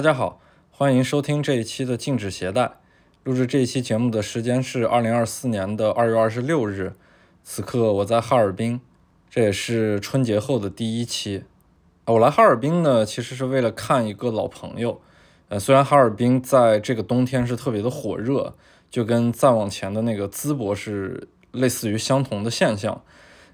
大家好，欢迎收听这一期的禁止携带。录制这一期节目的时间是二零二四年的二月二十六日，此刻我在哈尔滨，这也是春节后的第一期。我来哈尔滨呢，其实是为了看一个老朋友。呃，虽然哈尔滨在这个冬天是特别的火热，就跟再往前的那个淄博是类似于相同的现象。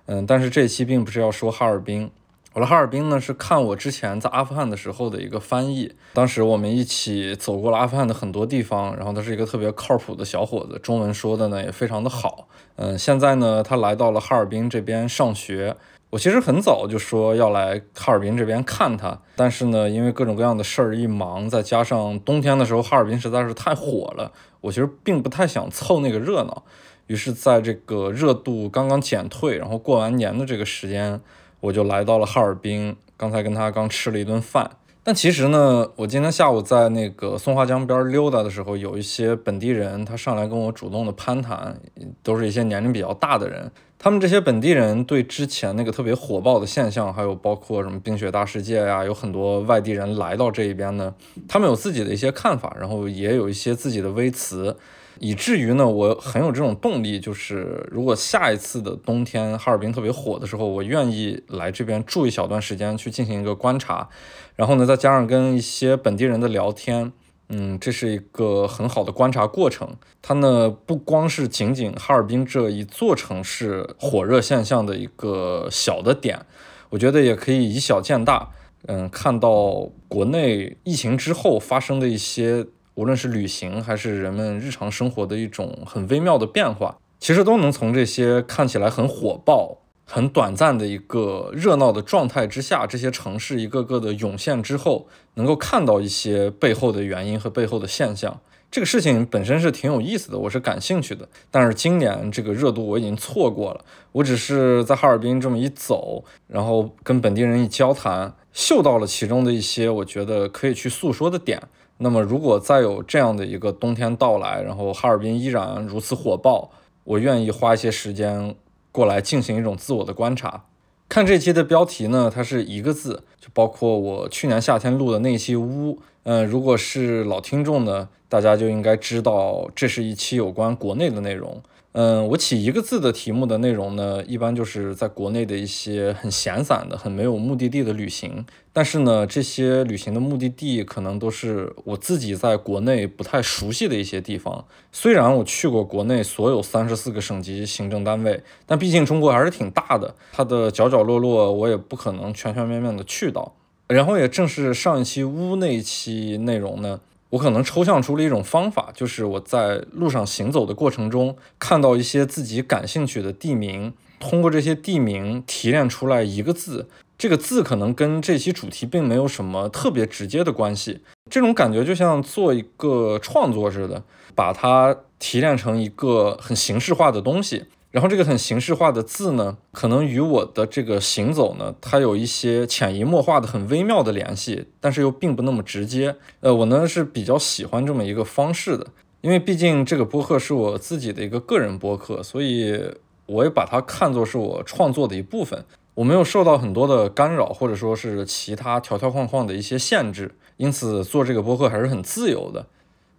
嗯，但是这一期并不是要说哈尔滨。我来哈尔滨呢，是看我之前在阿富汗的时候的一个翻译。当时我们一起走过了阿富汗的很多地方，然后他是一个特别靠谱的小伙子，中文说的呢也非常的好。嗯，现在呢，他来到了哈尔滨这边上学。我其实很早就说要来哈尔滨这边看他，但是呢，因为各种各样的事儿一忙，再加上冬天的时候哈尔滨实在是太火了，我其实并不太想凑那个热闹。于是，在这个热度刚刚减退，然后过完年的这个时间。我就来到了哈尔滨，刚才跟他刚吃了一顿饭。但其实呢，我今天下午在那个松花江边溜达的时候，有一些本地人，他上来跟我主动的攀谈，都是一些年龄比较大的人。他们这些本地人对之前那个特别火爆的现象，还有包括什么冰雪大世界呀，有很多外地人来到这一边呢，他们有自己的一些看法，然后也有一些自己的微词。以至于呢，我很有这种动力，就是如果下一次的冬天哈尔滨特别火的时候，我愿意来这边住一小段时间去进行一个观察，然后呢，再加上跟一些本地人的聊天，嗯，这是一个很好的观察过程。它呢不光是仅仅哈尔滨这一座城市火热现象的一个小的点，我觉得也可以以小见大，嗯，看到国内疫情之后发生的一些。无论是旅行还是人们日常生活的一种很微妙的变化，其实都能从这些看起来很火爆、很短暂的一个热闹的状态之下，这些城市一个个的涌现之后，能够看到一些背后的原因和背后的现象。这个事情本身是挺有意思的，我是感兴趣的。但是今年这个热度我已经错过了，我只是在哈尔滨这么一走，然后跟本地人一交谈，嗅到了其中的一些我觉得可以去诉说的点。那么，如果再有这样的一个冬天到来，然后哈尔滨依然如此火爆，我愿意花一些时间过来进行一种自我的观察。看这期的标题呢，它是一个字，就包括我去年夏天录的那期屋。嗯，如果是老听众呢，大家就应该知道，这是一期有关国内的内容。嗯，我起一个字的题目的内容呢，一般就是在国内的一些很闲散的、很没有目的地的旅行。但是呢，这些旅行的目的地可能都是我自己在国内不太熟悉的一些地方。虽然我去过国内所有三十四个省级行政单位，但毕竟中国还是挺大的，它的角角落落我也不可能全全面面的去到。然后也正是上一期屋那一期内容呢。我可能抽象出了一种方法，就是我在路上行走的过程中，看到一些自己感兴趣的地名，通过这些地名提炼出来一个字，这个字可能跟这期主题并没有什么特别直接的关系。这种感觉就像做一个创作似的，把它提炼成一个很形式化的东西。然后这个很形式化的字呢，可能与我的这个行走呢，它有一些潜移默化的很微妙的联系，但是又并不那么直接。呃，我呢是比较喜欢这么一个方式的，因为毕竟这个播客是我自己的一个个人播客，所以我也把它看作是我创作的一部分。我没有受到很多的干扰，或者说是其他条条框框的一些限制，因此做这个播客还是很自由的。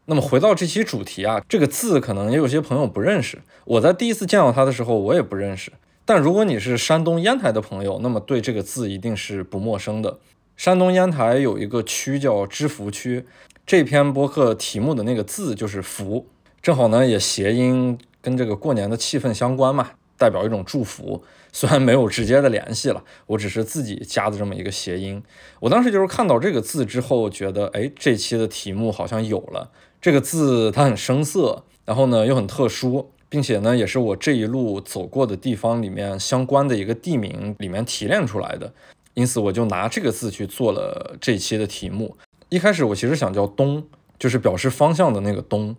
那么回到这期主题啊，这个字可能也有些朋友不认识。我在第一次见到它的时候，我也不认识。但如果你是山东烟台的朋友，那么对这个字一定是不陌生的。山东烟台有一个区叫知福区，这篇播客题目的那个字就是福，正好呢也谐音跟这个过年的气氛相关嘛，代表一种祝福。虽然没有直接的联系了，我只是自己加的这么一个谐音。我当时就是看到这个字之后，觉得哎，这期的题目好像有了。这个字它很生涩，然后呢又很特殊，并且呢也是我这一路走过的地方里面相关的一个地名里面提炼出来的，因此我就拿这个字去做了这一期的题目。一开始我其实想叫东，就是表示方向的那个东，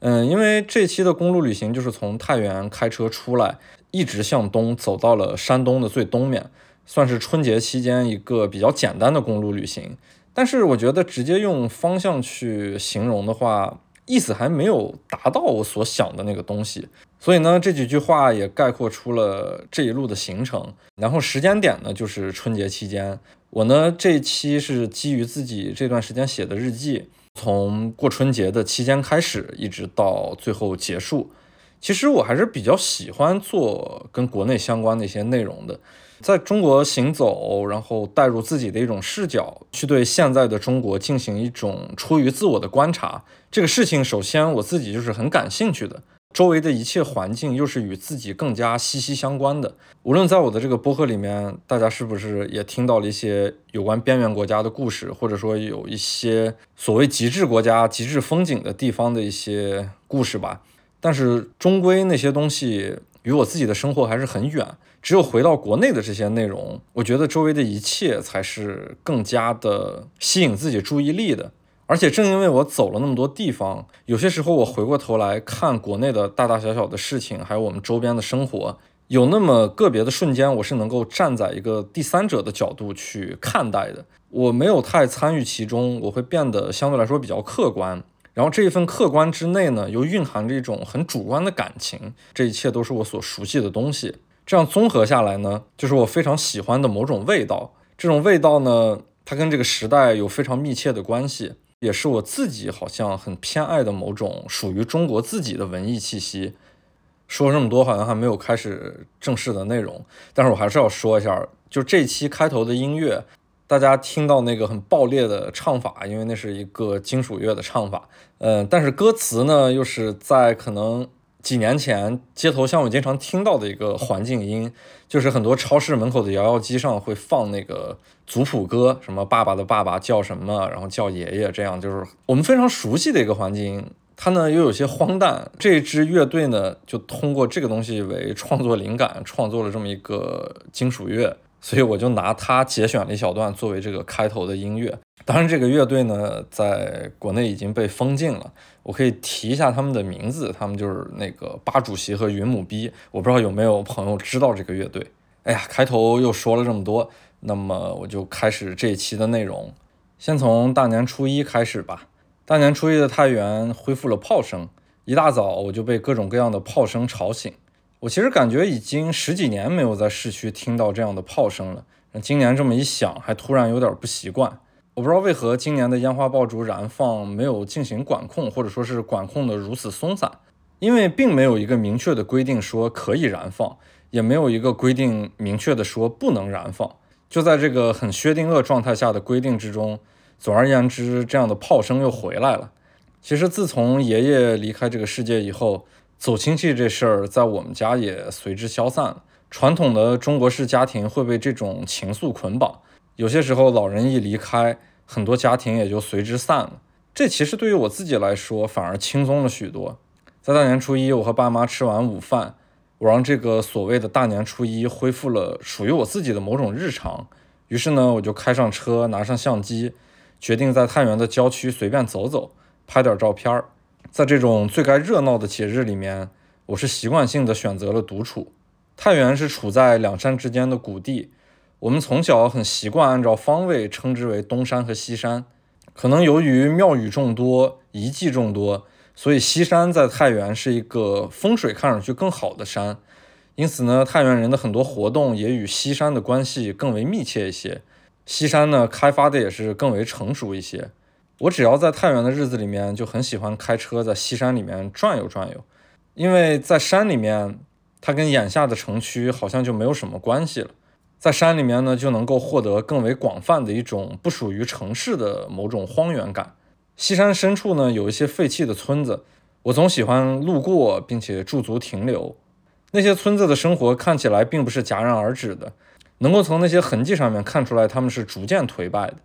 嗯，因为这期的公路旅行就是从太原开车出来，一直向东走到了山东的最东面，算是春节期间一个比较简单的公路旅行。但是我觉得直接用方向去形容的话，意思还没有达到我所想的那个东西。所以呢，这几句话也概括出了这一路的行程。然后时间点呢，就是春节期间。我呢这一期是基于自己这段时间写的日记，从过春节的期间开始，一直到最后结束。其实我还是比较喜欢做跟国内相关的一些内容的，在中国行走，然后带入自己的一种视角，去对现在的中国进行一种出于自我的观察。这个事情，首先我自己就是很感兴趣的。周围的一切环境又是与自己更加息息相关的。无论在我的这个播客里面，大家是不是也听到了一些有关边缘国家的故事，或者说有一些所谓极致国家、极致风景的地方的一些故事吧？但是终归那些东西与我自己的生活还是很远。只有回到国内的这些内容，我觉得周围的一切才是更加的吸引自己注意力的。而且正因为我走了那么多地方，有些时候我回过头来看国内的大大小小的事情，还有我们周边的生活，有那么个别的瞬间，我是能够站在一个第三者的角度去看待的。我没有太参与其中，我会变得相对来说比较客观。然后这一份客观之内呢，又蕴含着一种很主观的感情。这一切都是我所熟悉的东西。这样综合下来呢，就是我非常喜欢的某种味道。这种味道呢，它跟这个时代有非常密切的关系。也是我自己好像很偏爱的某种属于中国自己的文艺气息。说这么多，好像还没有开始正式的内容，但是我还是要说一下，就这期开头的音乐，大家听到那个很爆裂的唱法，因为那是一个金属乐的唱法，嗯，但是歌词呢，又是在可能。几年前，街头巷尾经常听到的一个环境音，就是很多超市门口的摇摇机上会放那个族谱歌，什么爸爸的爸爸叫什么，然后叫爷爷，这样就是我们非常熟悉的一个环境音。它呢又有些荒诞。这支乐队呢就通过这个东西为创作灵感，创作了这么一个金属乐。所以我就拿它节选了一小段作为这个开头的音乐。当然，这个乐队呢，在国内已经被封禁了。我可以提一下他们的名字，他们就是那个八主席和云母逼。我不知道有没有朋友知道这个乐队。哎呀，开头又说了这么多，那么我就开始这一期的内容。先从大年初一开始吧。大年初一的太原恢复了炮声，一大早我就被各种各样的炮声吵醒。我其实感觉已经十几年没有在市区听到这样的炮声了，今年这么一响，还突然有点不习惯。我不知道为何今年的烟花爆竹燃放没有进行管控，或者说是管控的如此松散，因为并没有一个明确的规定说可以燃放，也没有一个规定明确的说不能燃放。就在这个很薛定谔状态下的规定之中，总而言之，这样的炮声又回来了。其实自从爷爷离开这个世界以后，走亲戚这事儿在我们家也随之消散了。传统的中国式家庭会被这种情愫捆绑，有些时候老人一离开，很多家庭也就随之散了。这其实对于我自己来说反而轻松了许多。在大年初一，我和爸妈吃完午饭，我让这个所谓的大年初一恢复了属于我自己的某种日常。于是呢，我就开上车，拿上相机，决定在太原的郊区随便走走，拍点照片儿。在这种最该热闹的节日里面，我是习惯性的选择了独处。太原是处在两山之间的谷地，我们从小很习惯按照方位称之为东山和西山。可能由于庙宇众多、遗迹众多，所以西山在太原是一个风水看上去更好的山。因此呢，太原人的很多活动也与西山的关系更为密切一些。西山呢，开发的也是更为成熟一些。我只要在太原的日子里面，就很喜欢开车在西山里面转悠转悠，因为在山里面，它跟眼下的城区好像就没有什么关系了。在山里面呢，就能够获得更为广泛的一种不属于城市的某种荒原感。西山深处呢，有一些废弃的村子，我总喜欢路过并且驻足停留。那些村子的生活看起来并不是戛然而止的，能够从那些痕迹上面看出来，他们是逐渐颓败的。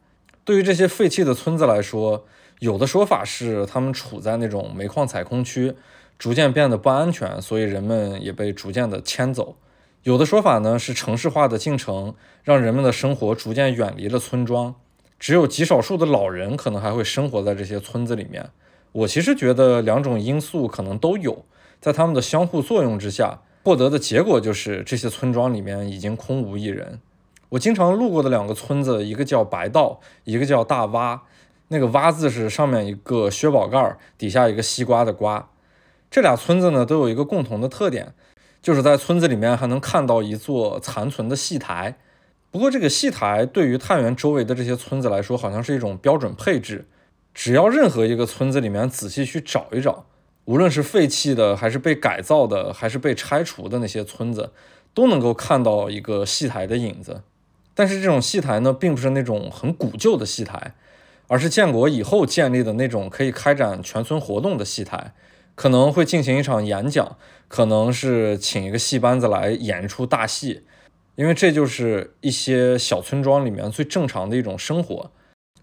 对于这些废弃的村子来说，有的说法是他们处在那种煤矿采空区，逐渐变得不安全，所以人们也被逐渐的迁走。有的说法呢是城市化的进程让人们的生活逐渐远离了村庄，只有极少数的老人可能还会生活在这些村子里面。我其实觉得两种因素可能都有，在他们的相互作用之下，获得的结果就是这些村庄里面已经空无一人。我经常路过的两个村子，一个叫白道，一个叫大洼。那个洼字是上面一个薛宝盖，底下一个西瓜的瓜。这俩村子呢，都有一个共同的特点，就是在村子里面还能看到一座残存的戏台。不过这个戏台对于太原周围的这些村子来说，好像是一种标准配置。只要任何一个村子里面仔细去找一找，无论是废弃的，还是被改造的，还是被拆除的那些村子，都能够看到一个戏台的影子。但是这种戏台呢，并不是那种很古旧的戏台，而是建国以后建立的那种可以开展全村活动的戏台，可能会进行一场演讲，可能是请一个戏班子来演一出大戏，因为这就是一些小村庄里面最正常的一种生活。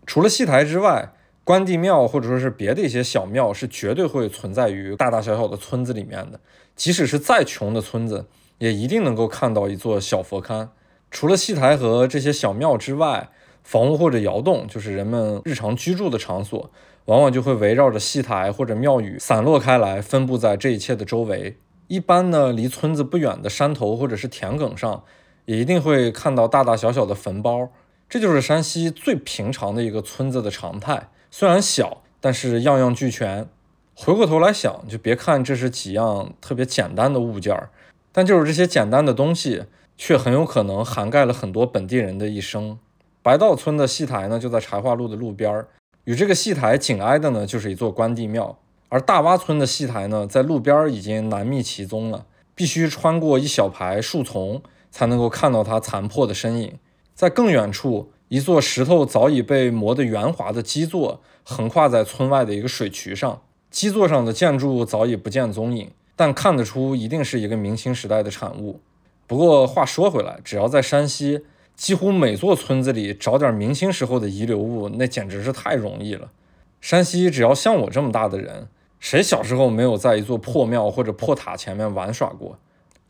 除了戏台之外，关帝庙或者说是别的一些小庙是绝对会存在于大大小小的村子里面的，即使是再穷的村子，也一定能够看到一座小佛龛。除了戏台和这些小庙之外，房屋或者窑洞，就是人们日常居住的场所，往往就会围绕着戏台或者庙宇散落开来，分布在这一切的周围。一般呢，离村子不远的山头或者是田埂上，也一定会看到大大小小的坟包。这就是山西最平常的一个村子的常态。虽然小，但是样样俱全。回过头来想，就别看这是几样特别简单的物件儿，但就是这些简单的东西。却很有可能涵盖了很多本地人的一生。白道村的戏台呢，就在柴化路的路边儿，与这个戏台紧挨的呢，就是一座关帝庙。而大洼村的戏台呢，在路边儿已经难觅其踪了，必须穿过一小排树丛，才能够看到它残破的身影。在更远处，一座石头早已被磨得圆滑的基座，横跨在村外的一个水渠上。基座上的建筑早已不见踪影，但看得出一定是一个明清时代的产物。不过话说回来，只要在山西，几乎每座村子里找点明清时候的遗留物，那简直是太容易了。山西只要像我这么大的人，谁小时候没有在一座破庙或者破塔前面玩耍过？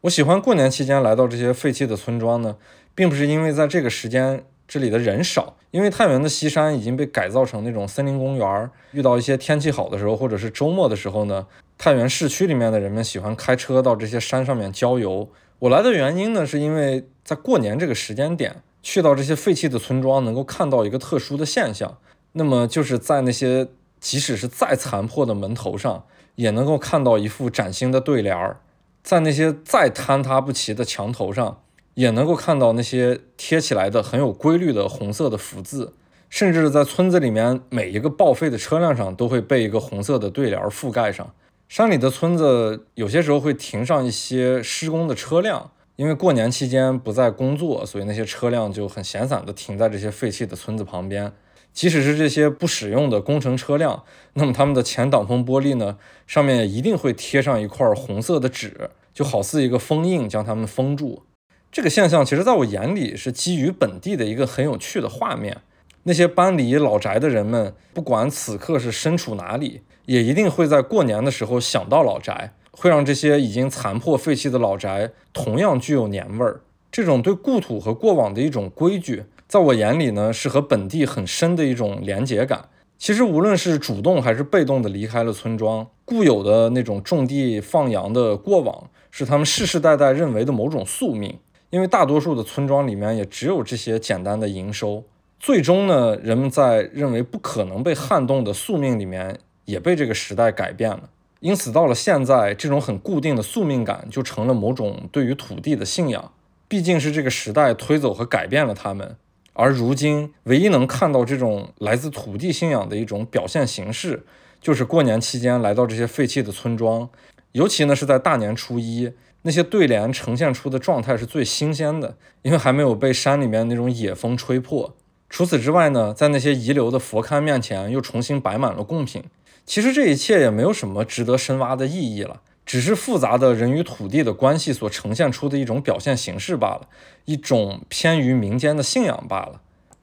我喜欢过年期间来到这些废弃的村庄呢，并不是因为在这个时间这里的人少，因为太原的西山已经被改造成那种森林公园。遇到一些天气好的时候，或者是周末的时候呢，太原市区里面的人们喜欢开车到这些山上面郊游。我来的原因呢，是因为在过年这个时间点去到这些废弃的村庄，能够看到一个特殊的现象。那么就是在那些即使是再残破的门头上，也能够看到一副崭新的对联儿；在那些再坍塌不齐的墙头上，也能够看到那些贴起来的很有规律的红色的福字。甚至在村子里面每一个报废的车辆上，都会被一个红色的对联覆盖上。山里的村子有些时候会停上一些施工的车辆，因为过年期间不在工作，所以那些车辆就很闲散地停在这些废弃的村子旁边。即使是这些不使用的工程车辆，那么他们的前挡风玻璃呢，上面一定会贴上一块红色的纸，就好似一个封印，将它们封住。这个现象其实在我眼里是基于本地的一个很有趣的画面。那些搬离老宅的人们，不管此刻是身处哪里。也一定会在过年的时候想到老宅，会让这些已经残破废弃的老宅同样具有年味儿。这种对故土和过往的一种规矩，在我眼里呢，是和本地很深的一种连结感。其实无论是主动还是被动的离开了村庄，固有的那种种地放羊的过往，是他们世世代代认为的某种宿命。因为大多数的村庄里面也只有这些简单的营收，最终呢，人们在认为不可能被撼动的宿命里面。也被这个时代改变了，因此到了现在，这种很固定的宿命感就成了某种对于土地的信仰。毕竟是这个时代推走和改变了他们，而如今唯一能看到这种来自土地信仰的一种表现形式，就是过年期间来到这些废弃的村庄，尤其呢是在大年初一，那些对联呈现出的状态是最新鲜的，因为还没有被山里面那种野风吹破。除此之外呢，在那些遗留的佛龛面前，又重新摆满了贡品。其实这一切也没有什么值得深挖的意义了，只是复杂的人与土地的关系所呈现出的一种表现形式罢了，一种偏于民间的信仰罢了。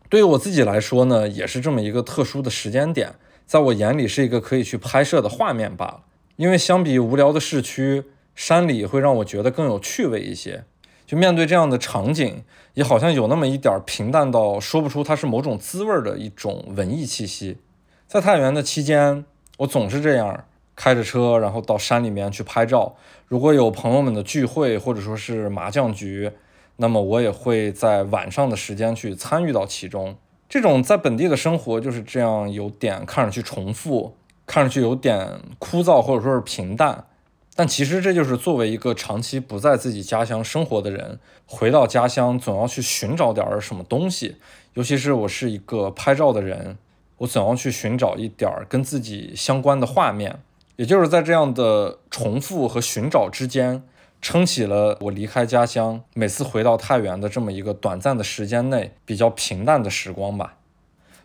对于我自己来说呢，也是这么一个特殊的时间点，在我眼里是一个可以去拍摄的画面罢了。因为相比无聊的市区，山里会让我觉得更有趣味一些。就面对这样的场景，也好像有那么一点平淡到说不出它是某种滋味的一种文艺气息。在太原的期间。我总是这样开着车，然后到山里面去拍照。如果有朋友们的聚会，或者说是麻将局，那么我也会在晚上的时间去参与到其中。这种在本地的生活就是这样，有点看上去重复，看上去有点枯燥或者说是平淡。但其实这就是作为一个长期不在自己家乡生活的人，回到家乡总要去寻找点儿什么东西。尤其是我是一个拍照的人，我总要去寻找一点儿跟自己相关的画面。也就是在这样的重复和寻找之间，撑起了我离开家乡，每次回到太原的这么一个短暂的时间内比较平淡的时光吧。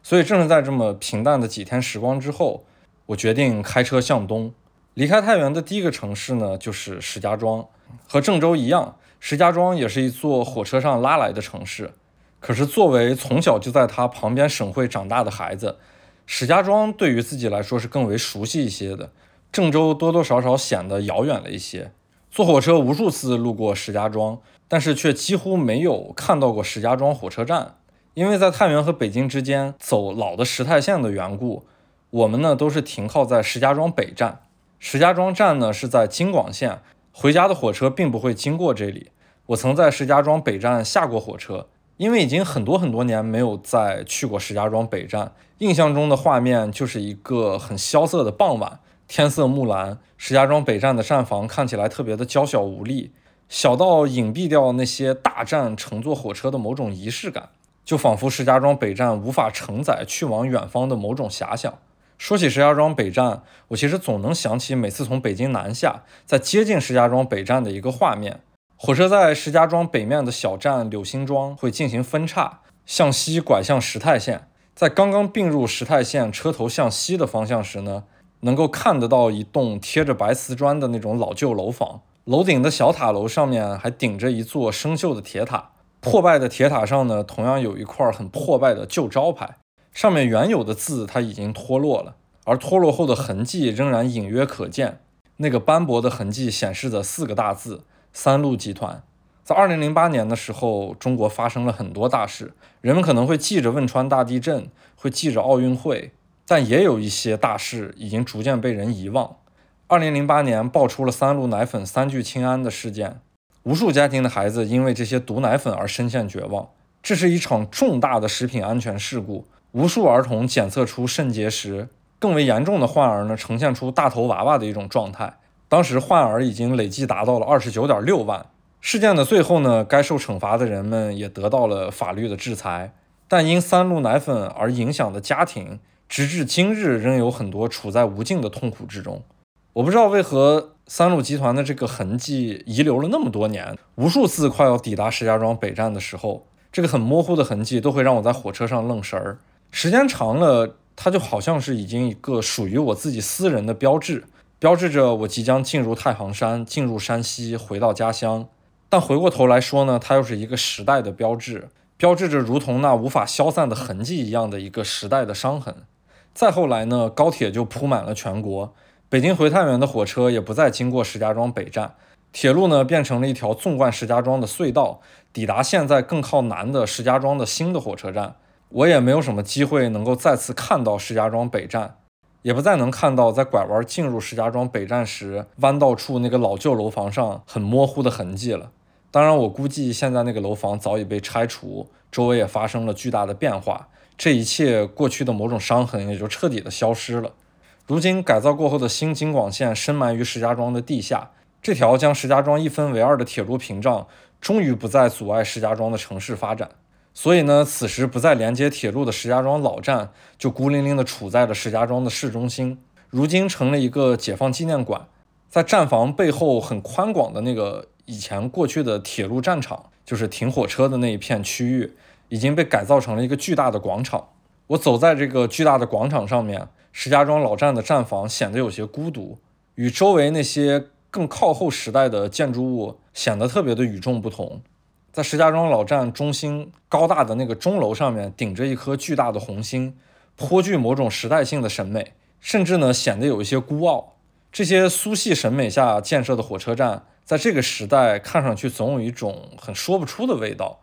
所以正是在这么平淡的几天时光之后，我决定开车向东。离开太原的第一个城市呢，就是石家庄。和郑州一样，石家庄也是一座火车上拉来的城市。可是，作为从小就在它旁边省会长大的孩子，石家庄对于自己来说是更为熟悉一些的。郑州多多少少显得遥远了一些。坐火车无数次路过石家庄，但是却几乎没有看到过石家庄火车站，因为在太原和北京之间走老的石太线的缘故，我们呢都是停靠在石家庄北站。石家庄站呢是在京广线，回家的火车并不会经过这里。我曾在石家庄北站下过火车，因为已经很多很多年没有再去过石家庄北站，印象中的画面就是一个很萧瑟的傍晚，天色木蓝，石家庄北站的站房看起来特别的娇小无力，小到隐蔽掉那些大站乘坐火车的某种仪式感，就仿佛石家庄北站无法承载去往远方的某种遐想。说起石家庄北站，我其实总能想起每次从北京南下，在接近石家庄北站的一个画面。火车在石家庄北面的小站柳辛庄会进行分叉，向西拐向石太线。在刚刚并入石太线车头向西的方向时呢，能够看得到一栋贴着白瓷砖的那种老旧楼房，楼顶的小塔楼上面还顶着一座生锈的铁塔。破败的铁塔上呢，同样有一块很破败的旧招牌。上面原有的字它已经脱落了，而脱落后的痕迹仍然隐约可见。那个斑驳的痕迹显示着四个大字：三鹿集团。在二零零八年的时候，中国发生了很多大事，人们可能会记着汶川大地震，会记着奥运会，但也有一些大事已经逐渐被人遗忘。二零零八年爆出了三鹿奶粉三聚氰胺的事件，无数家庭的孩子因为这些毒奶粉而深陷绝望。这是一场重大的食品安全事故。无数儿童检测出肾结石，更为严重的患儿呢，呈现出大头娃娃的一种状态。当时患儿已经累计达到了二十九点六万。事件的最后呢，该受惩罚的人们也得到了法律的制裁。但因三鹿奶粉而影响的家庭，直至今日仍有很多处在无尽的痛苦之中。我不知道为何三鹿集团的这个痕迹遗留了那么多年，无数次快要抵达石家庄北站的时候，这个很模糊的痕迹都会让我在火车上愣神儿。时间长了，它就好像是已经一个属于我自己私人的标志，标志着我即将进入太行山，进入山西，回到家乡。但回过头来说呢，它又是一个时代的标志，标志着如同那无法消散的痕迹一样的一个时代的伤痕。再后来呢，高铁就铺满了全国，北京回太原的火车也不再经过石家庄北站，铁路呢变成了一条纵贯石家庄的隧道，抵达现在更靠南的石家庄的新的火车站。我也没有什么机会能够再次看到石家庄北站，也不再能看到在拐弯进入石家庄北站时弯道处那个老旧楼房上很模糊的痕迹了。当然，我估计现在那个楼房早已被拆除，周围也发生了巨大的变化，这一切过去的某种伤痕也就彻底的消失了。如今改造过后的新京广线深埋于石家庄的地下，这条将石家庄一分为二的铁路屏障终于不再阻碍石家庄的城市发展。所以呢，此时不再连接铁路的石家庄老站，就孤零零地处在了石家庄的市中心。如今成了一个解放纪念馆，在站房背后很宽广的那个以前过去的铁路战场，就是停火车的那一片区域，已经被改造成了一个巨大的广场。我走在这个巨大的广场上面，石家庄老站的站房显得有些孤独，与周围那些更靠后时代的建筑物显得特别的与众不同。在石家庄老站中心高大的那个钟楼上面，顶着一颗巨大的红星，颇具某种时代性的审美，甚至呢显得有一些孤傲。这些苏系审美下建设的火车站，在这个时代看上去总有一种很说不出的味道。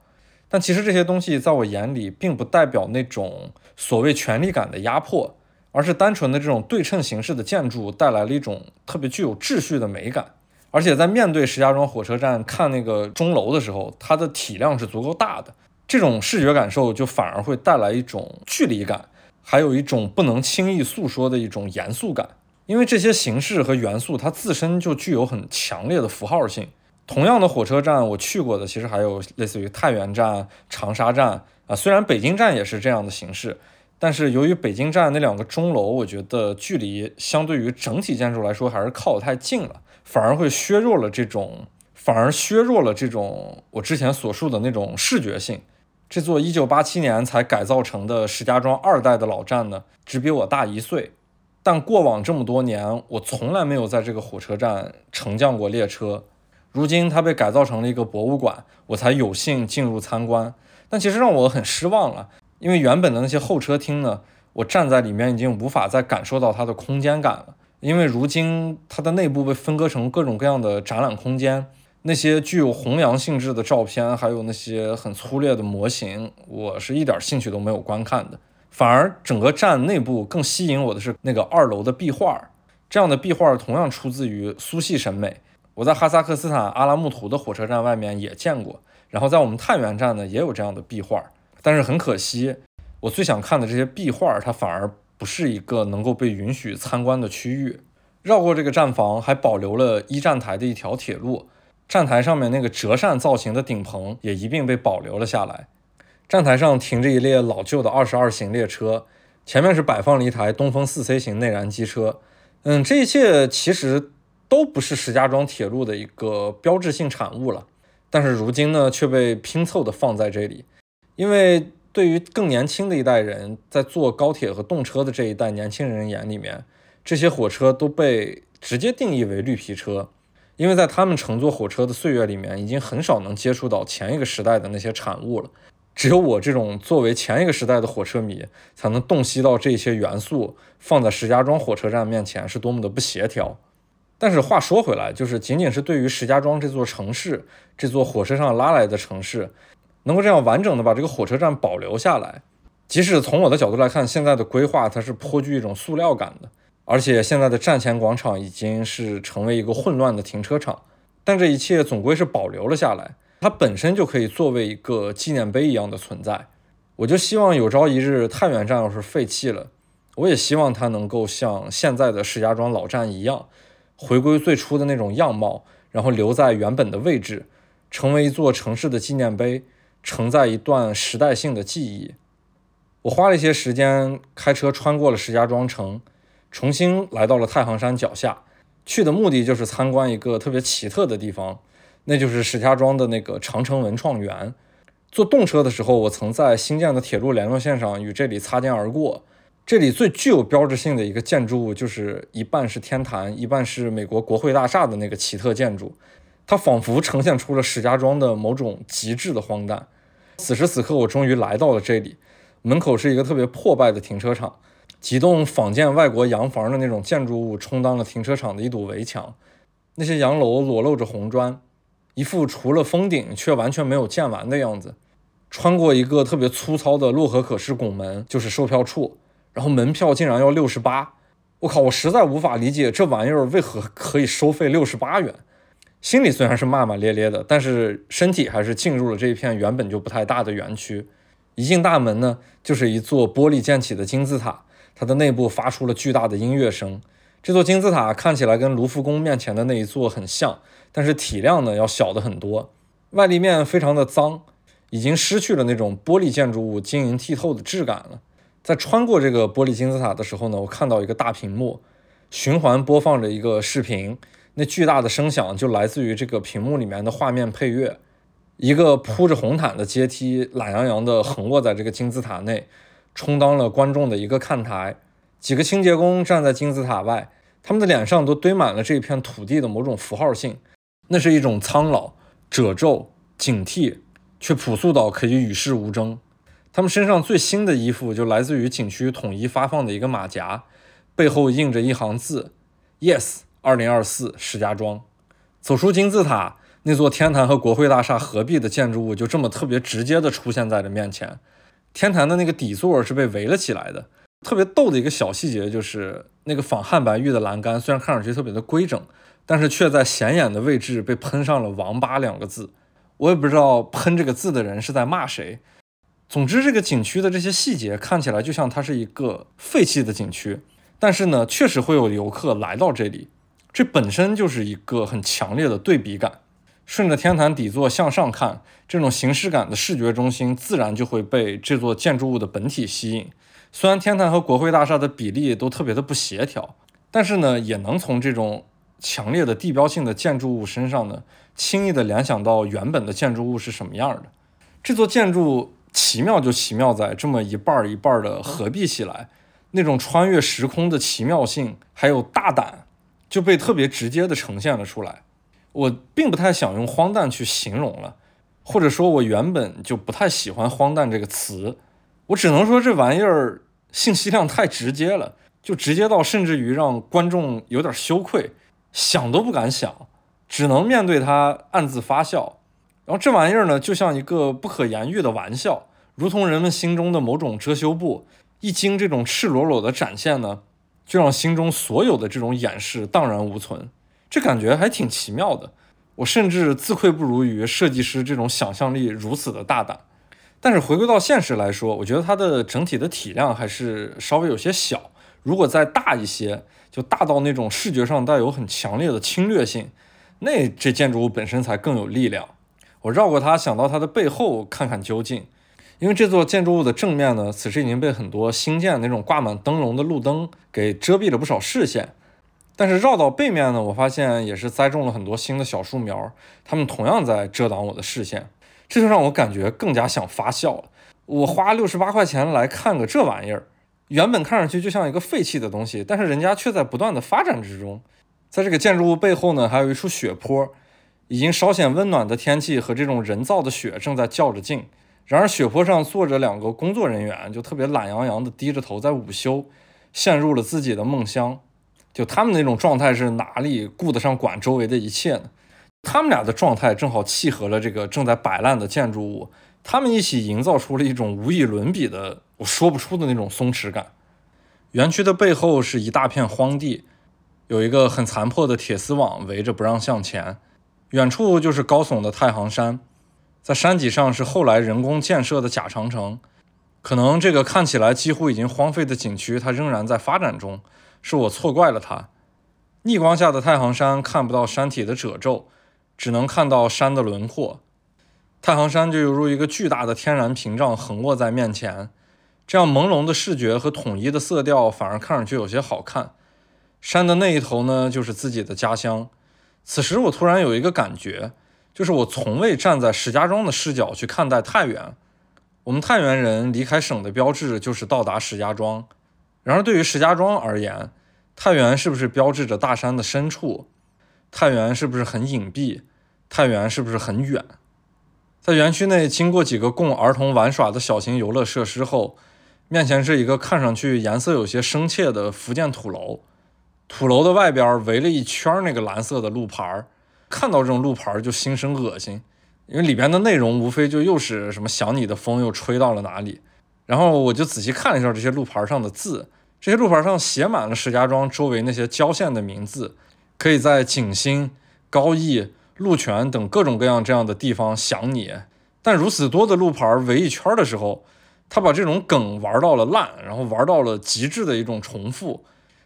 但其实这些东西在我眼里，并不代表那种所谓权力感的压迫，而是单纯的这种对称形式的建筑带来了一种特别具有秩序的美感。而且在面对石家庄火车站看那个钟楼的时候，它的体量是足够大的，这种视觉感受就反而会带来一种距离感，还有一种不能轻易诉说的一种严肃感。因为这些形式和元素它自身就具有很强烈的符号性。同样的火车站，我去过的其实还有类似于太原站、长沙站啊，虽然北京站也是这样的形式，但是由于北京站那两个钟楼，我觉得距离相对于整体建筑来说还是靠得太近了，反而会削弱了这种，反而削弱了这种我之前所述的那种视觉性。这座1987年才改造成的石家庄二代的老站呢，只比我大一岁，但过往这么多年，我从来没有在这个火车站乘降过列车。如今它被改造成了一个博物馆，我才有幸进入参观。但其实让我很失望了，因为原本的那些候车厅呢，我站在里面已经无法再感受到它的空间感了。因为如今它的内部被分割成各种各样的展览空间，那些具有弘扬性质的照片，还有那些很粗略的模型，我是一点兴趣都没有观看的。反而整个站内部更吸引我的是那个二楼的壁画，这样的壁画同样出自于苏系审美。我在哈萨克斯坦阿拉木图的火车站外面也见过，然后在我们太原站呢也有这样的壁画，但是很可惜，我最想看的这些壁画，它反而不是一个能够被允许参观的区域。绕过这个站房，还保留了一站台的一条铁路，站台上面那个折扇造型的顶棚也一并被保留了下来。站台上停着一列老旧的二十二型列车，前面是摆放了一台东风四 C 型内燃机车。嗯，这一切其实。都不是石家庄铁路的一个标志性产物了，但是如今呢却被拼凑的放在这里，因为对于更年轻的一代人，在坐高铁和动车的这一代年轻人眼里面，这些火车都被直接定义为绿皮车，因为在他们乘坐火车的岁月里面，已经很少能接触到前一个时代的那些产物了。只有我这种作为前一个时代的火车迷，才能洞悉到这些元素放在石家庄火车站面前是多么的不协调。但是话说回来，就是仅仅是对于石家庄这座城市，这座火车上拉来的城市，能够这样完整的把这个火车站保留下来，即使从我的角度来看，现在的规划它是颇具一种塑料感的，而且现在的站前广场已经是成为一个混乱的停车场，但这一切总归是保留了下来，它本身就可以作为一个纪念碑一样的存在。我就希望有朝一日太原站要是废弃了，我也希望它能够像现在的石家庄老站一样。回归最初的那种样貌，然后留在原本的位置，成为一座城市的纪念碑，承载一段时代性的记忆。我花了一些时间开车穿过了石家庄城，重新来到了太行山脚下。去的目的就是参观一个特别奇特的地方，那就是石家庄的那个长城文创园。坐动车的时候，我曾在新建的铁路联络线上与这里擦肩而过。这里最具有标志性的一个建筑物，就是一半是天坛，一半是美国国会大厦的那个奇特建筑，它仿佛呈现出了石家庄的某种极致的荒诞。此时此刻，我终于来到了这里，门口是一个特别破败的停车场，几栋仿建外国洋房的那种建筑物充当了停车场的一堵围墙，那些洋楼裸露着红砖，一副除了封顶却完全没有建完的样子。穿过一个特别粗糙的洛河可视拱门，就是售票处。然后门票竟然要六十八，我靠！我实在无法理解这玩意儿为何可以收费六十八元。心里虽然是骂骂咧咧的，但是身体还是进入了这一片原本就不太大的园区。一进大门呢，就是一座玻璃建起的金字塔，它的内部发出了巨大的音乐声。这座金字塔看起来跟卢浮宫面前的那一座很像，但是体量呢要小的很多。外立面非常的脏，已经失去了那种玻璃建筑物晶莹剔透的质感了。在穿过这个玻璃金字塔的时候呢，我看到一个大屏幕，循环播放着一个视频，那巨大的声响就来自于这个屏幕里面的画面配乐。一个铺着红毯的阶梯懒洋洋地横卧在这个金字塔内，充当了观众的一个看台。几个清洁工站在金字塔外，他们的脸上都堆满了这片土地的某种符号性，那是一种苍老、褶皱、警惕，却朴素到可以与世无争。他们身上最新的衣服就来自于景区统一发放的一个马甲，背后印着一行字：“Yes，二零二四石家庄。”走出金字塔，那座天坛和国会大厦合璧的建筑物就这么特别直接的出现在了面前。天坛的那个底座是被围了起来的。特别逗的一个小细节就是，那个仿汉白玉的栏杆虽然看上去特别的规整，但是却在显眼的位置被喷上了“王八”两个字。我也不知道喷这个字的人是在骂谁。总之，这个景区的这些细节看起来就像它是一个废弃的景区，但是呢，确实会有游客来到这里，这本身就是一个很强烈的对比感。顺着天坛底座向上看，这种形式感的视觉中心自然就会被这座建筑物的本体吸引。虽然天坛和国会大厦的比例都特别的不协调，但是呢，也能从这种强烈的地标性的建筑物身上呢，轻易的联想到原本的建筑物是什么样的。这座建筑奇妙就奇妙在这么一半儿一半儿的合璧起来，那种穿越时空的奇妙性还有大胆，就被特别直接的呈现了出来。我并不太想用荒诞去形容了，或者说，我原本就不太喜欢荒诞这个词。我只能说这玩意儿信息量太直接了，就直接到甚至于让观众有点羞愧，想都不敢想，只能面对它暗自发笑。然后这玩意儿呢，就像一个不可言喻的玩笑，如同人们心中的某种遮羞布，一经这种赤裸裸的展现呢，就让心中所有的这种掩饰荡然无存。这感觉还挺奇妙的，我甚至自愧不如于设计师这种想象力如此的大胆。但是回归到现实来说，我觉得它的整体的体量还是稍微有些小。如果再大一些，就大到那种视觉上带有很强烈的侵略性，那这建筑物本身才更有力量。我绕过它，想到它的背后看看究竟。因为这座建筑物的正面呢，此时已经被很多新建那种挂满灯笼的路灯给遮蔽了不少视线。但是绕到背面呢，我发现也是栽种了很多新的小树苗，它们同样在遮挡我的视线。这就让我感觉更加想发笑了。我花六十八块钱来看个这玩意儿，原本看上去就像一个废弃的东西，但是人家却在不断的发展之中。在这个建筑物背后呢，还有一处雪坡，已经稍显温暖的天气和这种人造的雪正在较着劲。然而雪坡上坐着两个工作人员，就特别懒洋洋的低着头在午休，陷入了自己的梦乡。就他们那种状态是哪里顾得上管周围的一切呢？他们俩的状态正好契合了这个正在摆烂的建筑物，他们一起营造出了一种无以伦比的我说不出的那种松弛感。园区的背后是一大片荒地，有一个很残破的铁丝网围着不让向前。远处就是高耸的太行山，在山脊上是后来人工建设的假长城。可能这个看起来几乎已经荒废的景区，它仍然在发展中，是我错怪了它。逆光下的太行山看不到山体的褶皱。只能看到山的轮廓，太行山就犹如一个巨大的天然屏障横卧在面前，这样朦胧的视觉和统一的色调反而看上去有些好看。山的那一头呢，就是自己的家乡。此时我突然有一个感觉，就是我从未站在石家庄的视角去看待太原。我们太原人离开省的标志就是到达石家庄，然而对于石家庄而言，太原是不是标志着大山的深处？太原是不是很隐蔽？太原是不是很远？在园区内经过几个供儿童玩耍的小型游乐设施后，面前是一个看上去颜色有些生怯的福建土楼。土楼的外边围了一圈那个蓝色的路牌儿，看到这种路牌就心生恶心，因为里边的内容无非就又是什么想你的风又吹到了哪里。然后我就仔细看了一下这些路牌上的字，这些路牌上写满了石家庄周围那些郊县的名字。可以在景兴、高邑、鹿泉等各种各样这样的地方想你，但如此多的路牌围一圈的时候，他把这种梗玩到了烂，然后玩到了极致的一种重复，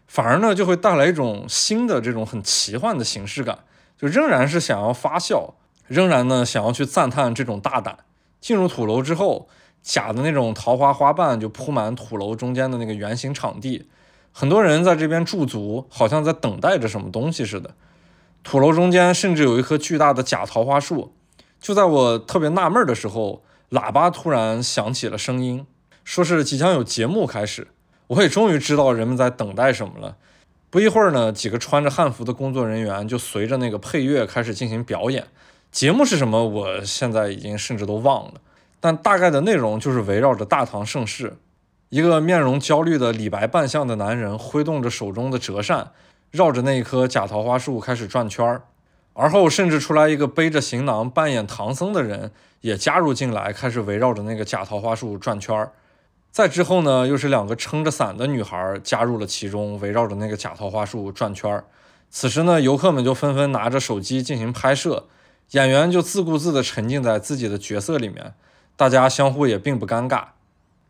反而呢就会带来一种新的这种很奇幻的形式感，就仍然是想要发笑，仍然呢想要去赞叹这种大胆。进入土楼之后，假的那种桃花花瓣就铺满土楼中间的那个圆形场地。很多人在这边驻足，好像在等待着什么东西似的。土楼中间甚至有一棵巨大的假桃花树。就在我特别纳闷的时候，喇叭突然响起了声音，说是即将有节目开始。我也终于知道人们在等待什么了。不一会儿呢，几个穿着汉服的工作人员就随着那个配乐开始进行表演。节目是什么？我现在已经甚至都忘了，但大概的内容就是围绕着大唐盛世。一个面容焦虑的李白扮相的男人挥动着手中的折扇，绕着那一棵假桃花树开始转圈儿。而后，甚至出来一个背着行囊扮演唐僧的人也加入进来，开始围绕着那个假桃花树转圈儿。再之后呢，又是两个撑着伞的女孩加入了其中，围绕着那个假桃花树转圈儿。此时呢，游客们就纷纷拿着手机进行拍摄，演员就自顾自地沉浸在自己的角色里面，大家相互也并不尴尬。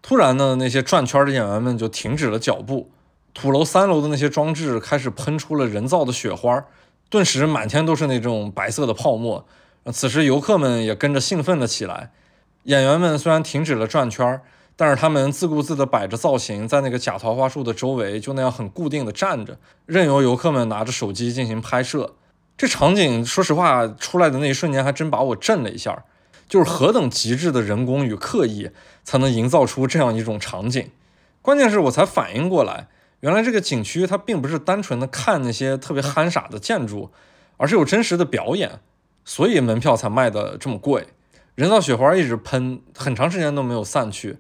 突然呢，那些转圈的演员们就停止了脚步，土楼三楼的那些装置开始喷出了人造的雪花，顿时满天都是那种白色的泡沫。此时游客们也跟着兴奋了起来。演员们虽然停止了转圈儿，但是他们自顾自地摆着造型，在那个假桃花树的周围就那样很固定地站着，任由游客们拿着手机进行拍摄。这场景，说实话，出来的那一瞬间还真把我震了一下。就是何等极致的人工与刻意，才能营造出这样一种场景。关键是我才反应过来，原来这个景区它并不是单纯的看那些特别憨傻的建筑，而是有真实的表演，所以门票才卖的这么贵。人造雪花一直喷，很长时间都没有散去。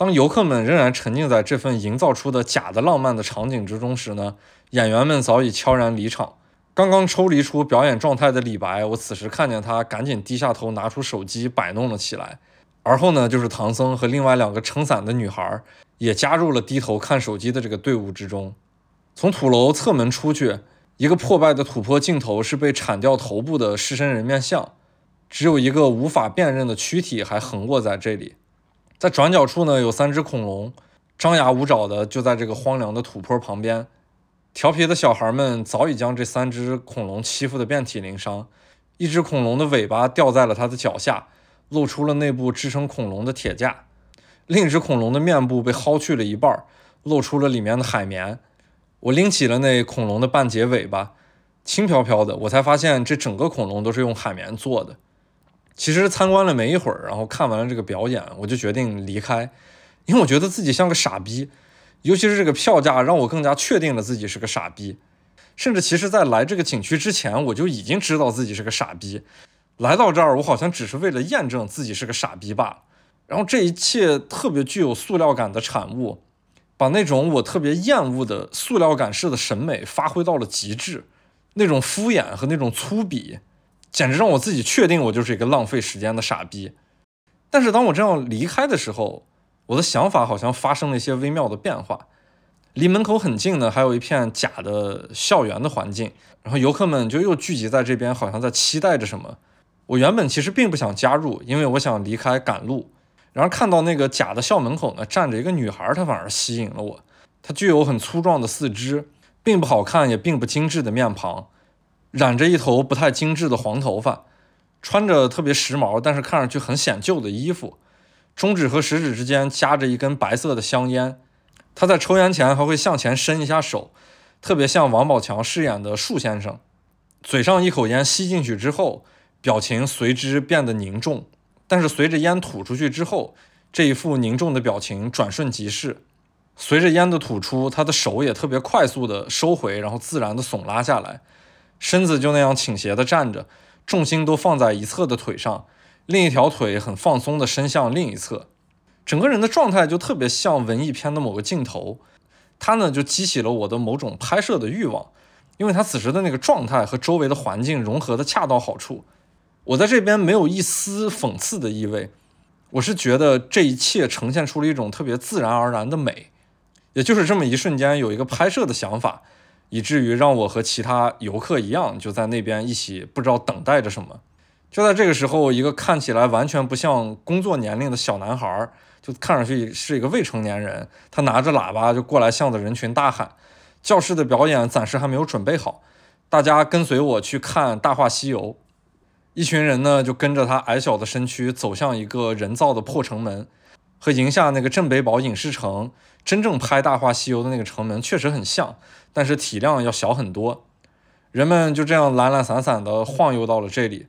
当游客们仍然沉浸在这份营造出的假的浪漫的场景之中时呢，演员们早已悄然离场。刚刚抽离出表演状态的李白，我此时看见他赶紧低下头，拿出手机摆弄了起来。而后呢，就是唐僧和另外两个撑伞的女孩也加入了低头看手机的这个队伍之中。从土楼侧门出去，一个破败的土坡尽头是被铲掉头部的狮身人面像，只有一个无法辨认的躯体还横卧在这里。在转角处呢，有三只恐龙，张牙舞爪的就在这个荒凉的土坡旁边。调皮的小孩们早已将这三只恐龙欺负得遍体鳞伤。一只恐龙的尾巴掉在了他的脚下，露出了内部支撑恐龙的铁架；另一只恐龙的面部被薅去了一半，露出了里面的海绵。我拎起了那恐龙的半截尾巴，轻飘飘的。我才发现这整个恐龙都是用海绵做的。其实参观了没一会儿，然后看完了这个表演，我就决定离开，因为我觉得自己像个傻逼。尤其是这个票价让我更加确定了自己是个傻逼，甚至其实，在来这个景区之前，我就已经知道自己是个傻逼。来到这儿，我好像只是为了验证自己是个傻逼罢了。然后这一切特别具有塑料感的产物，把那种我特别厌恶的塑料感式的审美发挥到了极致。那种敷衍和那种粗鄙，简直让我自己确定我就是一个浪费时间的傻逼。但是当我这样离开的时候，我的想法好像发生了一些微妙的变化。离门口很近呢，还有一片假的校园的环境，然后游客们就又聚集在这边，好像在期待着什么。我原本其实并不想加入，因为我想离开赶路。然而看到那个假的校门口呢，站着一个女孩，她反而吸引了我。她具有很粗壮的四肢，并不好看也并不精致的面庞，染着一头不太精致的黄头发，穿着特别时髦但是看上去很显旧的衣服。中指和食指之间夹着一根白色的香烟，他在抽烟前还会向前伸一下手，特别像王宝强饰演的树先生。嘴上一口烟吸进去之后，表情随之变得凝重，但是随着烟吐出去之后，这一副凝重的表情转瞬即逝。随着烟的吐出，他的手也特别快速的收回，然后自然的耸拉下来，身子就那样倾斜的站着，重心都放在一侧的腿上。另一条腿很放松地伸向另一侧，整个人的状态就特别像文艺片的某个镜头。他呢就激起了我的某种拍摄的欲望，因为他此时的那个状态和周围的环境融合的恰到好处。我在这边没有一丝讽刺的意味，我是觉得这一切呈现出了一种特别自然而然的美。也就是这么一瞬间，有一个拍摄的想法，以至于让我和其他游客一样，就在那边一起不知道等待着什么。就在这个时候，一个看起来完全不像工作年龄的小男孩，就看上去是一个未成年人，他拿着喇叭就过来向着人群大喊：“教室的表演暂时还没有准备好，大家跟随我去看《大话西游》。”一群人呢就跟着他矮小的身躯走向一个人造的破城门，和宁夏那个镇北堡影视城真正拍《大话西游》的那个城门确实很像，但是体量要小很多。人们就这样懒懒散散地晃悠到了这里。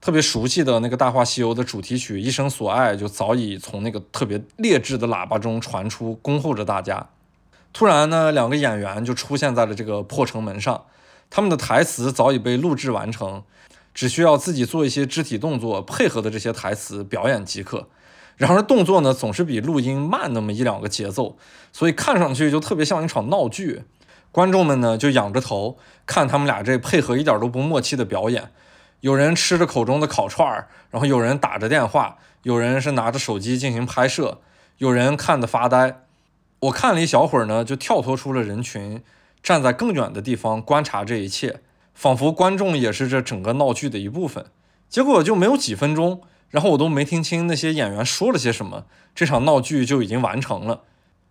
特别熟悉的那个《大话西游》的主题曲《一生所爱》就早已从那个特别劣质的喇叭中传出，恭候着大家。突然呢，两个演员就出现在了这个破城门上，他们的台词早已被录制完成，只需要自己做一些肢体动作，配合的这些台词表演即可。然而动作呢，总是比录音慢那么一两个节奏，所以看上去就特别像一场闹剧。观众们呢就仰着头看他们俩这配合一点都不默契的表演。有人吃着口中的烤串儿，然后有人打着电话，有人是拿着手机进行拍摄，有人看得发呆。我看了一小会儿呢，就跳脱出了人群，站在更远的地方观察这一切，仿佛观众也是这整个闹剧的一部分。结果就没有几分钟，然后我都没听清那些演员说了些什么，这场闹剧就已经完成了。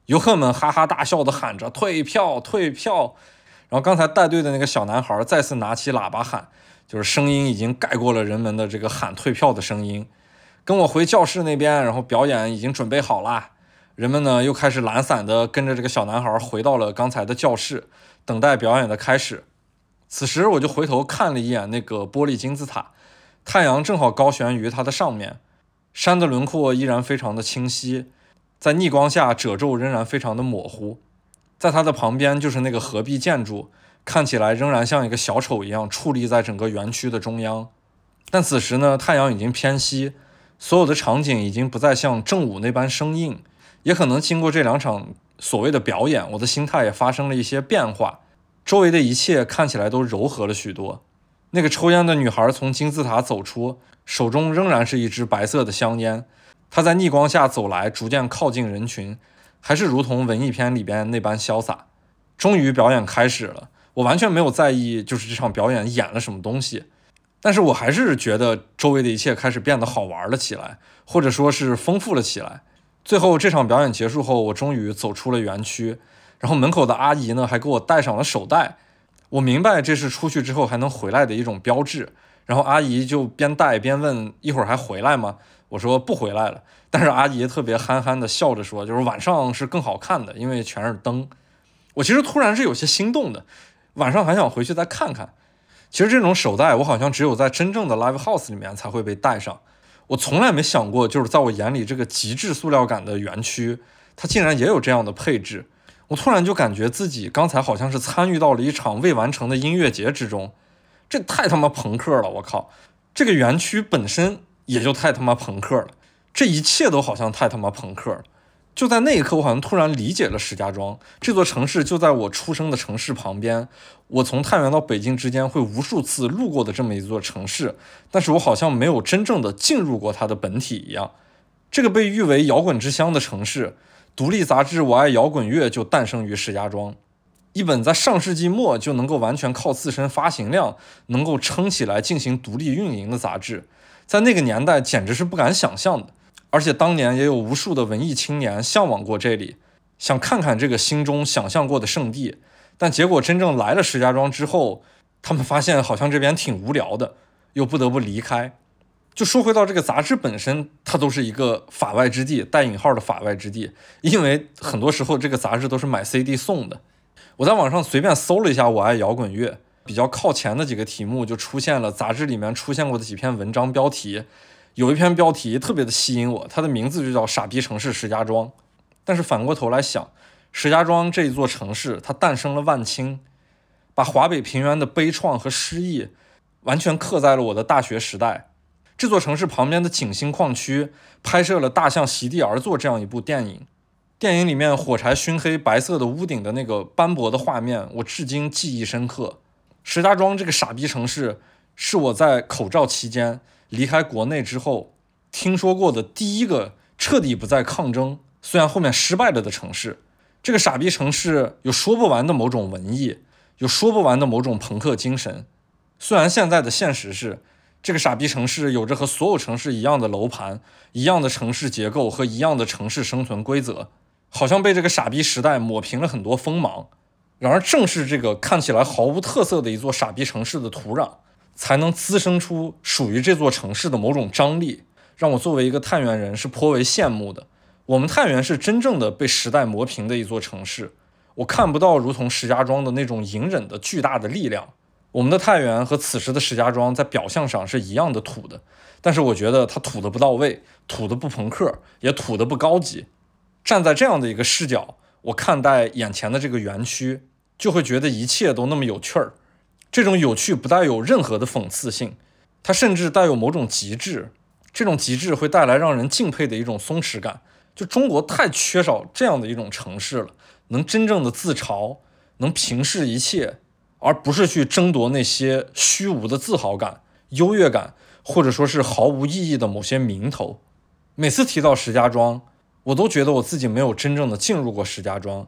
游客们哈哈大笑的喊着退票退票。然后刚才带队的那个小男孩再次拿起喇叭喊，就是声音已经盖过了人们的这个喊退票的声音。跟我回教室那边，然后表演已经准备好啦。人们呢又开始懒散的跟着这个小男孩回到了刚才的教室，等待表演的开始。此时我就回头看了一眼那个玻璃金字塔，太阳正好高悬于它的上面，山的轮廓依然非常的清晰，在逆光下褶皱仍然非常的模糊。在它的旁边就是那个合壁建筑，看起来仍然像一个小丑一样矗立在整个园区的中央。但此时呢，太阳已经偏西，所有的场景已经不再像正午那般生硬。也可能经过这两场所谓的表演，我的心态也发生了一些变化，周围的一切看起来都柔和了许多。那个抽烟的女孩从金字塔走出，手中仍然是一支白色的香烟。他在逆光下走来，逐渐靠近人群。还是如同文艺片里边那般潇洒。终于表演开始了，我完全没有在意，就是这场表演演了什么东西。但是我还是觉得周围的一切开始变得好玩了起来，或者说是丰富了起来。最后这场表演结束后，我终于走出了园区，然后门口的阿姨呢还给我戴上了手带。我明白这是出去之后还能回来的一种标志。然后阿姨就边戴边问：“一会儿还回来吗？”我说：“不回来了。”但是阿姨特别憨憨的笑着说：“就是晚上是更好看的，因为全是灯。”我其实突然是有些心动的，晚上还想回去再看看。其实这种手袋我好像只有在真正的 live house 里面才会被戴上。我从来没想过，就是在我眼里这个极致塑料感的园区，它竟然也有这样的配置。我突然就感觉自己刚才好像是参与到了一场未完成的音乐节之中，这太他妈朋克了！我靠，这个园区本身也就太他妈朋克了。这一切都好像太他妈朋克了！就在那一刻，我好像突然理解了石家庄这座城市，就在我出生的城市旁边。我从太原到北京之间会无数次路过的这么一座城市，但是我好像没有真正的进入过它的本体一样。这个被誉为摇滚之乡的城市，独立杂志《我爱摇滚乐》就诞生于石家庄，一本在上世纪末就能够完全靠自身发行量能够撑起来进行独立运营的杂志，在那个年代简直是不敢想象的。而且当年也有无数的文艺青年向往过这里，想看看这个心中想象过的圣地。但结果真正来了石家庄之后，他们发现好像这边挺无聊的，又不得不离开。就说回到这个杂志本身，它都是一个法外之地，带引号的法外之地，因为很多时候这个杂志都是买 CD 送的。我在网上随便搜了一下“我爱摇滚乐”，比较靠前的几个题目就出现了杂志里面出现过的几篇文章标题。有一篇标题特别的吸引我，它的名字就叫“傻逼城市石家庄”。但是反过头来想，石家庄这一座城市，它诞生了万青，把华北平原的悲怆和失意完全刻在了我的大学时代。这座城市旁边的景兴矿区拍摄了《大象席地而坐》这样一部电影，电影里面火柴熏黑白色的屋顶的那个斑驳的画面，我至今记忆深刻。石家庄这个傻逼城市，是我在口罩期间。离开国内之后，听说过的第一个彻底不再抗争，虽然后面失败了的城市，这个傻逼城市有说不完的某种文艺，有说不完的某种朋克精神。虽然现在的现实是，这个傻逼城市有着和所有城市一样的楼盘、一样的城市结构和一样的城市生存规则，好像被这个傻逼时代抹平了很多锋芒。然而，正是这个看起来毫无特色的一座傻逼城市的土壤。才能滋生出属于这座城市的某种张力，让我作为一个太原人是颇为羡慕的。我们太原是真正的被时代磨平的一座城市，我看不到如同石家庄的那种隐忍的巨大的力量。我们的太原和此时的石家庄在表象上是一样的土的，但是我觉得它土的不到位，土的不朋克，也土的不高级。站在这样的一个视角，我看待眼前的这个园区，就会觉得一切都那么有趣儿。这种有趣不带有任何的讽刺性，它甚至带有某种极致。这种极致会带来让人敬佩的一种松弛感。就中国太缺少这样的一种城市了，能真正的自嘲，能平视一切，而不是去争夺那些虚无的自豪感、优越感，或者说是毫无意义的某些名头。每次提到石家庄，我都觉得我自己没有真正的进入过石家庄。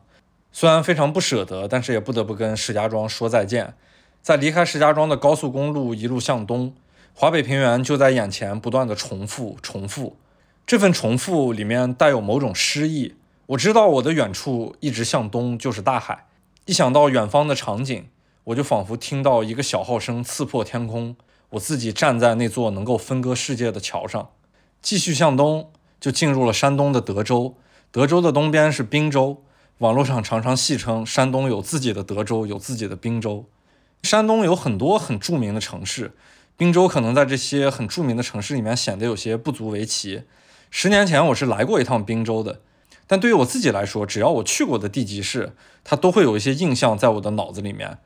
虽然非常不舍得，但是也不得不跟石家庄说再见。在离开石家庄的高速公路一路向东，华北平原就在眼前，不断的重复重复。这份重复里面带有某种诗意，我知道我的远处一直向东就是大海。一想到远方的场景，我就仿佛听到一个小号声刺破天空。我自己站在那座能够分割世界的桥上，继续向东，就进入了山东的德州。德州的东边是滨州，网络上常常戏称山东有自己的德州，有自己的滨州。山东有很多很著名的城市，滨州可能在这些很著名的城市里面显得有些不足为奇。十年前我是来过一趟滨州的。但对于我自己来说，只要我去过的地级市，它都会有一些印象在我的脑子里面。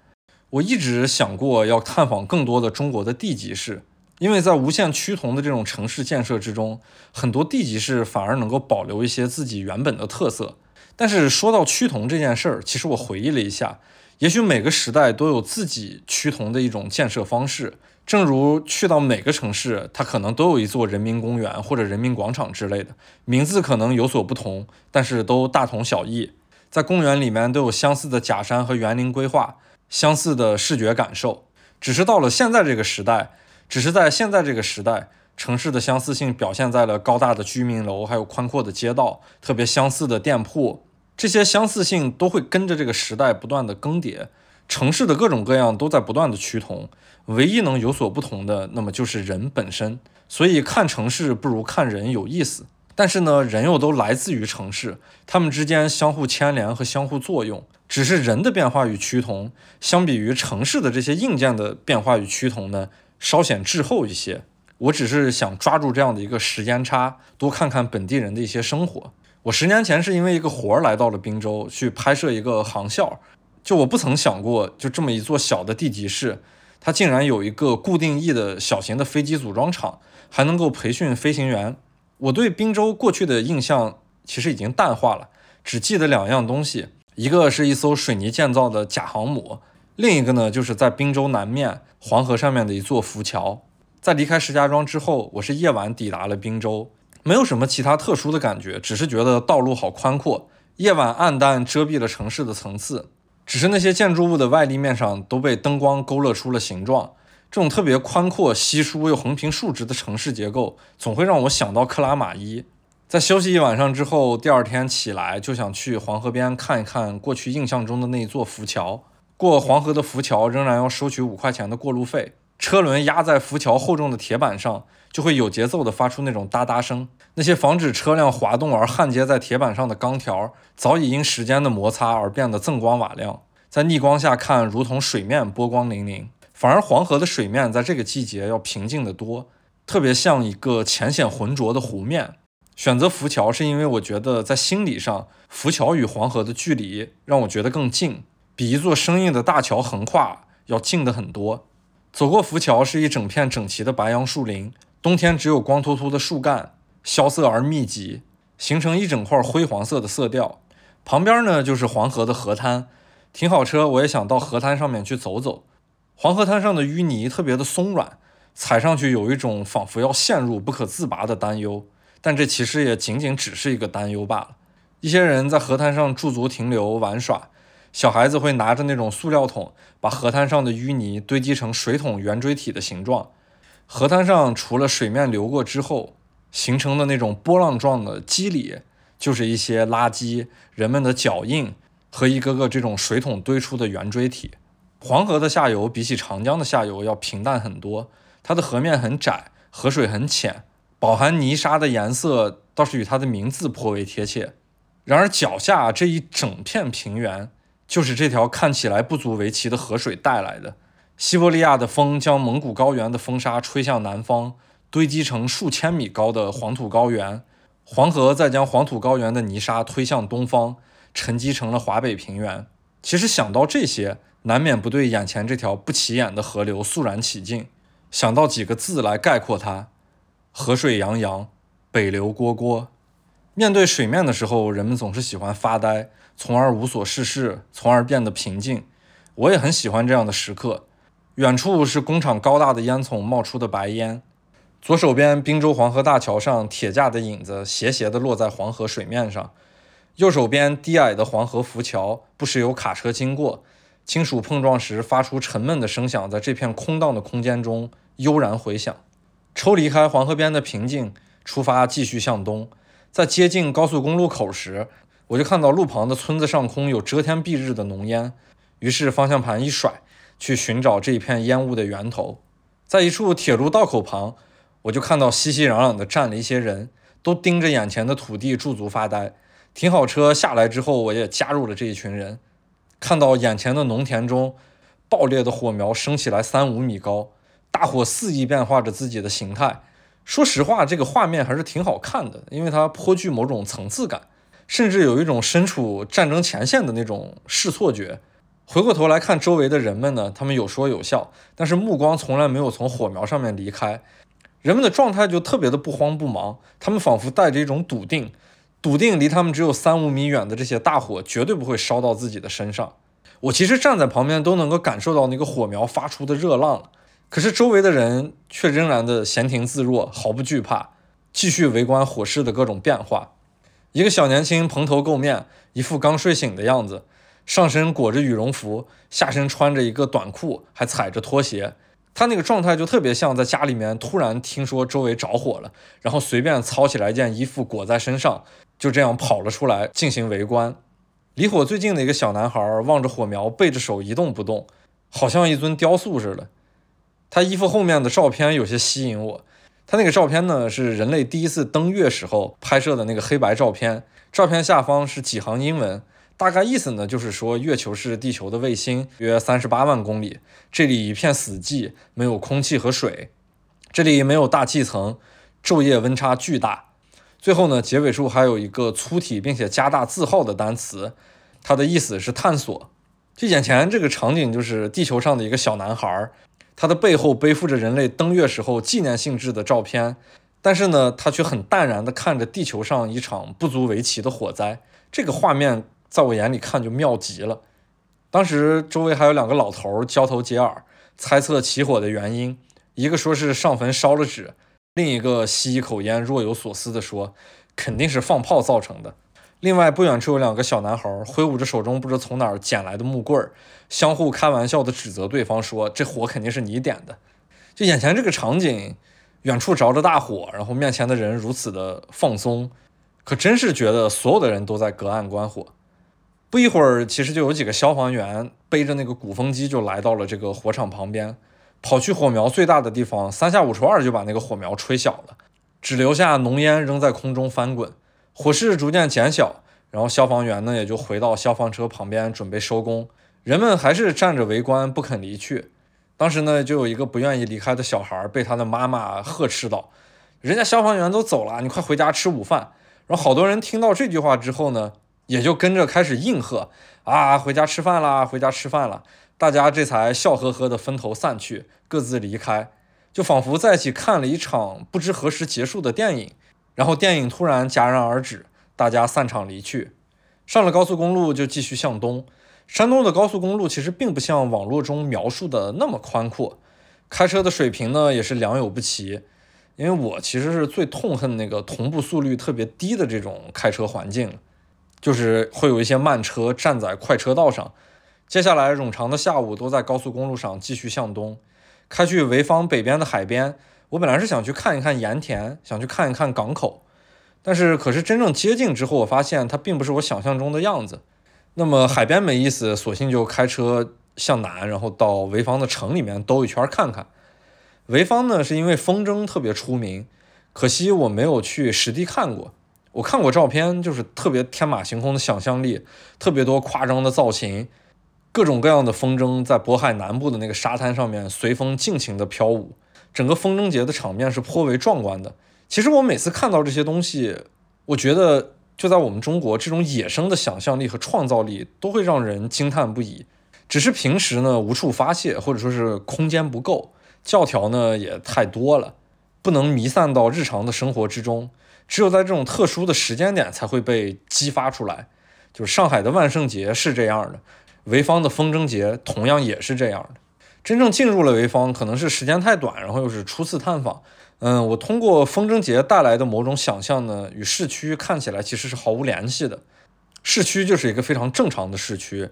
我一直想过要探访更多的中国的地级市，因为在无限趋同的这种城市建设之中，很多地级市反而能够保留一些自己原本的特色。但是说到趋同这件事儿，其实我回忆了一下，也许每个时代都有自己趋同的一种建设方式。正如去到每个城市，它可能都有一座人民公园或者人民广场之类的，名字可能有所不同，但是都大同小异。在公园里面都有相似的假山和园林规划，相似的视觉感受。只是到了现在这个时代，只是在现在这个时代，城市的相似性表现在了高大的居民楼，还有宽阔的街道，特别相似的店铺。这些相似性都会跟着这个时代不断的更迭。城市的各种各样都在不断的趋同，唯一能有所不同的，那么就是人本身。所以看城市不如看人有意思。但是呢，人又都来自于城市，他们之间相互牵连和相互作用。只是人的变化与趋同，相比于城市的这些硬件的变化与趋同呢，稍显滞后一些。我只是想抓住这样的一个时间差，多看看本地人的一些生活。我十年前是因为一个活儿来到了滨州，去拍摄一个航校。就我不曾想过，就这么一座小的地级市，它竟然有一个固定翼的小型的飞机组装厂，还能够培训飞行员。我对滨州过去的印象其实已经淡化了，只记得两样东西：一个是一艘水泥建造的假航母，另一个呢就是在滨州南面黄河上面的一座浮桥。在离开石家庄之后，我是夜晚抵达了滨州，没有什么其他特殊的感觉，只是觉得道路好宽阔，夜晚暗淡遮蔽了城市的层次。只是那些建筑物的外立面上都被灯光勾勒出了形状，这种特别宽阔、稀疏又横平竖直的城市结构，总会让我想到克拉玛依。在休息一晚上之后，第二天起来就想去黄河边看一看过去印象中的那一座浮桥。过黄河的浮桥仍然要收取五块钱的过路费，车轮压在浮桥厚重的铁板上，就会有节奏地发出那种哒哒声。那些防止车辆滑动而焊接在铁板上的钢条，早已因时间的摩擦而变得锃光瓦亮，在逆光下看，如同水面波光粼粼。反而黄河的水面在这个季节要平静得多，特别像一个浅显浑浊的湖面。选择浮桥是因为我觉得在心理上，浮桥与黄河的距离让我觉得更近，比一座生硬的大桥横跨要近得很多。走过浮桥是一整片整齐的白杨树林，冬天只有光秃秃的树干。萧瑟而密集，形成一整块灰黄色的色调。旁边呢就是黄河的河滩，停好车，我也想到河滩上面去走走。黄河滩上的淤泥特别的松软，踩上去有一种仿佛要陷入不可自拔的担忧。但这其实也仅仅只是一个担忧罢了。一些人在河滩上驻足停留玩耍，小孩子会拿着那种塑料桶，把河滩上的淤泥堆积成水桶圆锥体的形状。河滩上除了水面流过之后，形成的那种波浪状的肌理，就是一些垃圾、人们的脚印和一个个这种水桶堆出的圆锥体。黄河的下游比起长江的下游要平淡很多，它的河面很窄，河水很浅，饱含泥沙的颜色倒是与它的名字颇为贴切。然而脚下这一整片平原，就是这条看起来不足为奇的河水带来的。西伯利亚的风将蒙古高原的风沙吹向南方。堆积成数千米高的黄土高原，黄河再将黄土高原的泥沙推向东方，沉积成了华北平原。其实想到这些，难免不对眼前这条不起眼的河流肃然起敬，想到几个字来概括它：河水洋洋，北流蝈蝈。面对水面的时候，人们总是喜欢发呆，从而无所事事，从而变得平静。我也很喜欢这样的时刻。远处是工厂高大的烟囱冒出的白烟。左手边，滨州黄河大桥上铁架的影子斜斜地落在黄河水面上；右手边，低矮的黄河浮桥不时有卡车经过，金属碰撞时发出沉闷的声响，在这片空荡的空间中悠然回响。抽离开黄河边的平静，出发继续向东，在接近高速公路口时，我就看到路旁的村子上空有遮天蔽日的浓烟，于是方向盘一甩，去寻找这一片烟雾的源头。在一处铁路道口旁，我就看到熙熙攘攘的站了一些人，都盯着眼前的土地驻足发呆。停好车下来之后，我也加入了这一群人。看到眼前的农田中，爆裂的火苗升起来三五米高，大火肆意变化着自己的形态。说实话，这个画面还是挺好看的，因为它颇具某种层次感。甚至有一种身处战争前线的那种视错觉。回过头来看周围的人们呢，他们有说有笑，但是目光从来没有从火苗上面离开。人们的状态就特别的不慌不忙，他们仿佛带着一种笃定，笃定离他们只有三五米远的这些大火绝对不会烧到自己的身上。我其实站在旁边都能够感受到那个火苗发出的热浪，可是周围的人却仍然的闲庭自若，毫不惧怕，继续围观火势的各种变化。一个小年轻蓬头垢面，一副刚睡醒的样子，上身裹着羽绒服，下身穿着一个短裤，还踩着拖鞋。他那个状态就特别像在家里面突然听说周围着火了，然后随便操起来一件衣服裹在身上，就这样跑了出来进行围观。离火最近的一个小男孩望着火苗，背着手一动不动，好像一尊雕塑似的。他衣服后面的照片有些吸引我。他那个照片呢，是人类第一次登月时候拍摄的那个黑白照片。照片下方是几行英文，大概意思呢，就是说月球是地球的卫星，约三十八万公里，这里一片死寂，没有空气和水，这里没有大气层，昼夜温差巨大。最后呢，结尾处还有一个粗体并且加大字号的单词，它的意思是探索。就眼前这个场景，就是地球上的一个小男孩。他的背后背负着人类登月时候纪念性质的照片，但是呢，他却很淡然地看着地球上一场不足为奇的火灾。这个画面在我眼里看就妙极了。当时周围还有两个老头儿交头接耳，猜测起火的原因。一个说是上坟烧了纸，另一个吸一口烟，若有所思地说：“肯定是放炮造成的。”另外不远处有两个小男孩挥舞着手中不知从哪儿捡来的木棍儿，相互开玩笑地指责对方说：“这火肯定是你点的。”就眼前这个场景，远处着着大火，然后面前的人如此的放松，可真是觉得所有的人都在隔岸观火。不一会儿，其实就有几个消防员背着那个鼓风机就来到了这个火场旁边，跑去火苗最大的地方，三下五除二就把那个火苗吹小了，只留下浓烟仍在空中翻滚。火势逐渐减小，然后消防员呢也就回到消防车旁边准备收工，人们还是站着围观不肯离去。当时呢就有一个不愿意离开的小孩被他的妈妈呵斥道：“人家消防员都走了，你快回家吃午饭。”然后好多人听到这句话之后呢，也就跟着开始应和：“啊，回家吃饭啦，回家吃饭了。”大家这才笑呵呵的分头散去，各自离开，就仿佛在一起看了一场不知何时结束的电影。然后电影突然戛然而止，大家散场离去。上了高速公路就继续向东。山东的高速公路其实并不像网络中描述的那么宽阔，开车的水平呢也是良莠不齐。因为我其实是最痛恨那个同步速率特别低的这种开车环境，就是会有一些慢车站在快车道上。接下来冗长的下午都在高速公路上继续向东，开去潍坊北边的海边。我本来是想去看一看盐田，想去看一看港口，但是可是真正接近之后，我发现它并不是我想象中的样子。那么海边没意思，索性就开车向南，然后到潍坊的城里面兜一圈看看。潍坊呢，是因为风筝特别出名，可惜我没有去实地看过。我看过照片，就是特别天马行空的想象力，特别多夸张的造型，各种各样的风筝在渤海南部的那个沙滩上面随风尽情的飘舞。整个风筝节的场面是颇为壮观的。其实我每次看到这些东西，我觉得就在我们中国，这种野生的想象力和创造力都会让人惊叹不已。只是平时呢无处发泄，或者说是空间不够，教条呢也太多了，不能弥散到日常的生活之中。只有在这种特殊的时间点才会被激发出来。就是上海的万圣节是这样的，潍坊的风筝节同样也是这样的。真正进入了潍坊，可能是时间太短，然后又是初次探访。嗯，我通过风筝节带来的某种想象呢，与市区看起来其实是毫无联系的。市区就是一个非常正常的市区，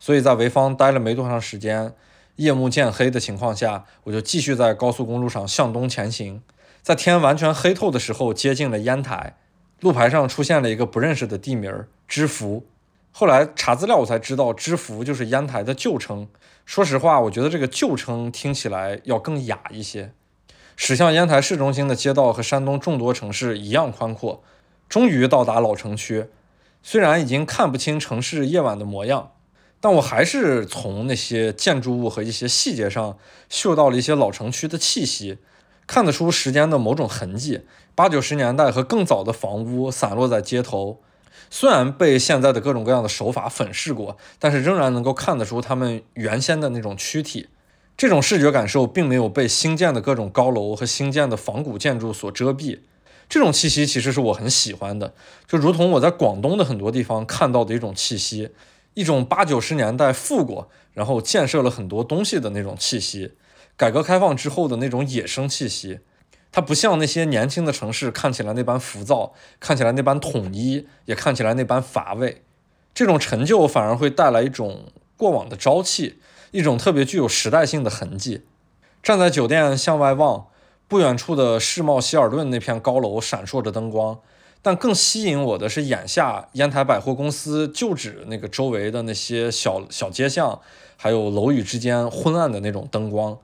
所以在潍坊待了没多长时间，夜幕渐黑的情况下，我就继续在高速公路上向东前行。在天完全黑透的时候，接近了烟台。路牌上出现了一个不认识的地名儿知福。后来查资料我才知道，知福就是烟台的旧称。说实话，我觉得这个旧称听起来要更雅一些。驶向烟台市中心的街道和山东众多城市一样宽阔，终于到达老城区。虽然已经看不清城市夜晚的模样，但我还是从那些建筑物和一些细节上嗅到了一些老城区的气息，看得出时间的某种痕迹。八九十年代和更早的房屋散落在街头，虽然被现在的各种各样的手法粉饰过，但是仍然能够看得出他们原先的那种躯体。这种视觉感受并没有被新建的各种高楼和新建的仿古建筑所遮蔽。这种气息其实是我很喜欢的，就如同我在广东的很多地方看到的一种气息，一种八九十年代富过，然后建设了很多东西的那种气息，改革开放之后的那种野生气息。它不像那些年轻的城市看起来那般浮躁，看起来那般统一，也看起来那般乏味。这种陈旧反而会带来一种过往的朝气，一种特别具有时代性的痕迹。站在酒店向外望。不远处的世贸希尔顿那片高楼闪烁着灯光，但更吸引我的是眼下烟台百货公司旧址那个周围的那些小小街巷，还有楼宇之间昏暗的那种灯光，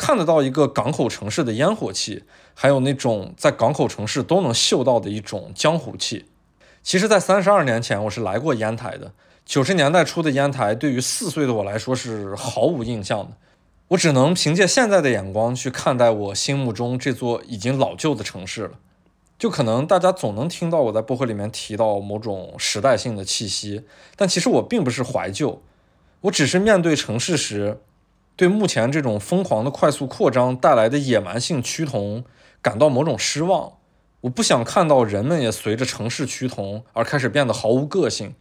看得到一个港口城市的烟火气，还有那种在港口城市都能嗅到的一种江湖气。其实，在三十二年前，我是来过烟台的。九十年代初的烟台，对于四岁的我来说是毫无印象的。我只能凭借现在的眼光去看待我心目中这座已经老旧的城市了。就可能大家总能听到我在播客里面提到某种时代性的气息，但其实我并不是怀旧，我只是面对城市时，对目前这种疯狂的快速扩张带来的野蛮性趋同感到某种失望。我不想看到人们也随着城市趋同而开始变得毫无个性。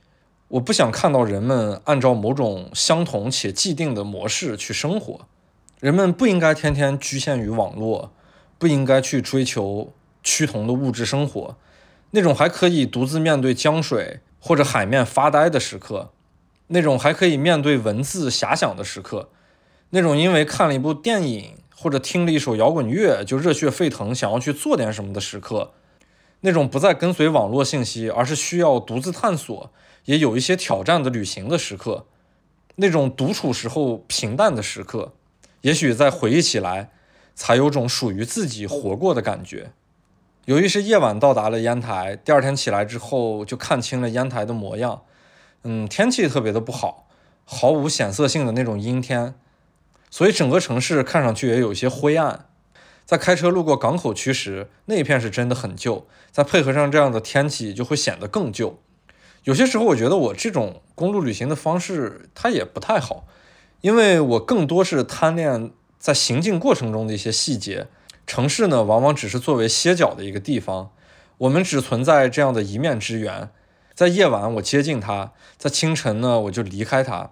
我不想看到人们按照某种相同且既定的模式去生活。人们不应该天天局限于网络，不应该去追求趋同的物质生活，那种还可以独自面对江水或者海面发呆的时刻，那种还可以面对文字遐想的时刻，那种因为看了一部电影或者听了一首摇滚乐就热血沸腾想要去做点什么的时刻，那种不再跟随网络信息而是需要独自探索也有一些挑战的旅行的时刻，那种独处时候平淡的时刻。也许在回忆起来，才有种属于自己活过的感觉。由于是夜晚到达了烟台，第二天起来之后就看清了烟台的模样。嗯，天气特别的不好，毫无显色性的那种阴天，所以整个城市看上去也有些灰暗。在开车路过港口区时，那一片是真的很旧，再配合上这样的天气，就会显得更旧。有些时候，我觉得我这种公路旅行的方式，它也不太好。因为我更多是贪恋在行进过程中的一些细节，城市呢往往只是作为歇脚的一个地方，我们只存在这样的一面之缘。在夜晚我接近它，在清晨呢我就离开它。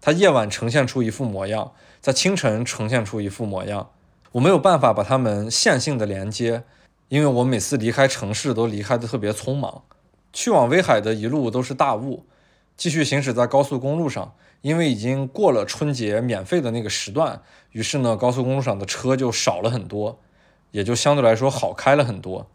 它夜晚呈现出一副模样，在清晨呈现出一副模样。我没有办法把它们线性的连接，因为我每次离开城市都离开的特别匆忙。去往威海的一路都是大雾，继续行驶在高速公路上。因为已经过了春节免费的那个时段，于是呢，高速公路上的车就少了很多，也就相对来说好开了很多。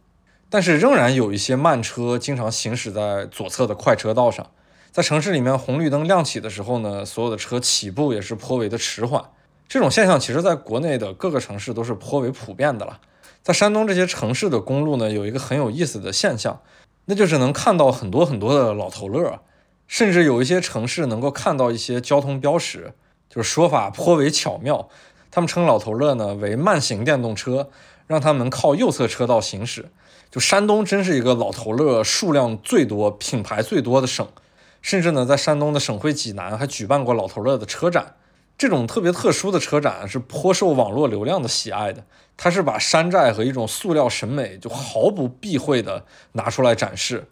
但是仍然有一些慢车经常行驶在左侧的快车道上。在城市里面红绿灯亮起的时候呢，所有的车起步也是颇为的迟缓。这种现象其实在国内的各个城市都是颇为普遍的了。在山东这些城市的公路呢，有一个很有意思的现象，那就是能看到很多很多的老头乐。甚至有一些城市能够看到一些交通标识，就是说法颇为巧妙。他们称老头乐呢为慢行电动车，让他们靠右侧车道行驶。就山东真是一个老头乐数量最多、品牌最多的省，甚至呢在山东的省会济南还举办过老头乐的车展。这种特别特殊的车展是颇受网络流量的喜爱的，它是把山寨和一种塑料审美就毫不避讳的拿出来展示。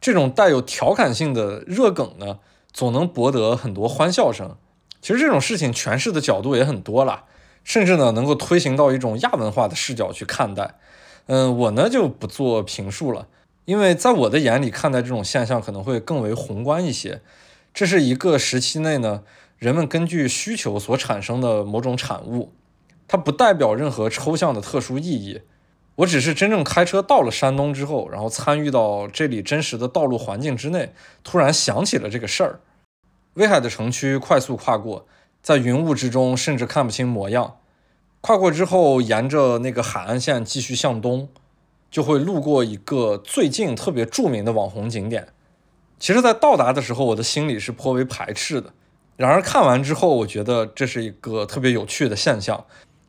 这种带有调侃性的热梗呢，总能博得很多欢笑声。其实这种事情诠释的角度也很多了，甚至呢能够推行到一种亚文化的视角去看待。嗯，我呢就不做评述了，因为在我的眼里看待这种现象可能会更为宏观一些。这是一个时期内呢人们根据需求所产生的某种产物，它不代表任何抽象的特殊意义。我只是真正开车到了山东之后，然后参与到这里真实的道路环境之内，突然想起了这个事儿。威海的城区快速跨过，在云雾之中甚至看不清模样。跨过之后，沿着那个海岸线继续向东，就会路过一个最近特别著名的网红景点。其实，在到达的时候，我的心里是颇为排斥的。然而看完之后，我觉得这是一个特别有趣的现象。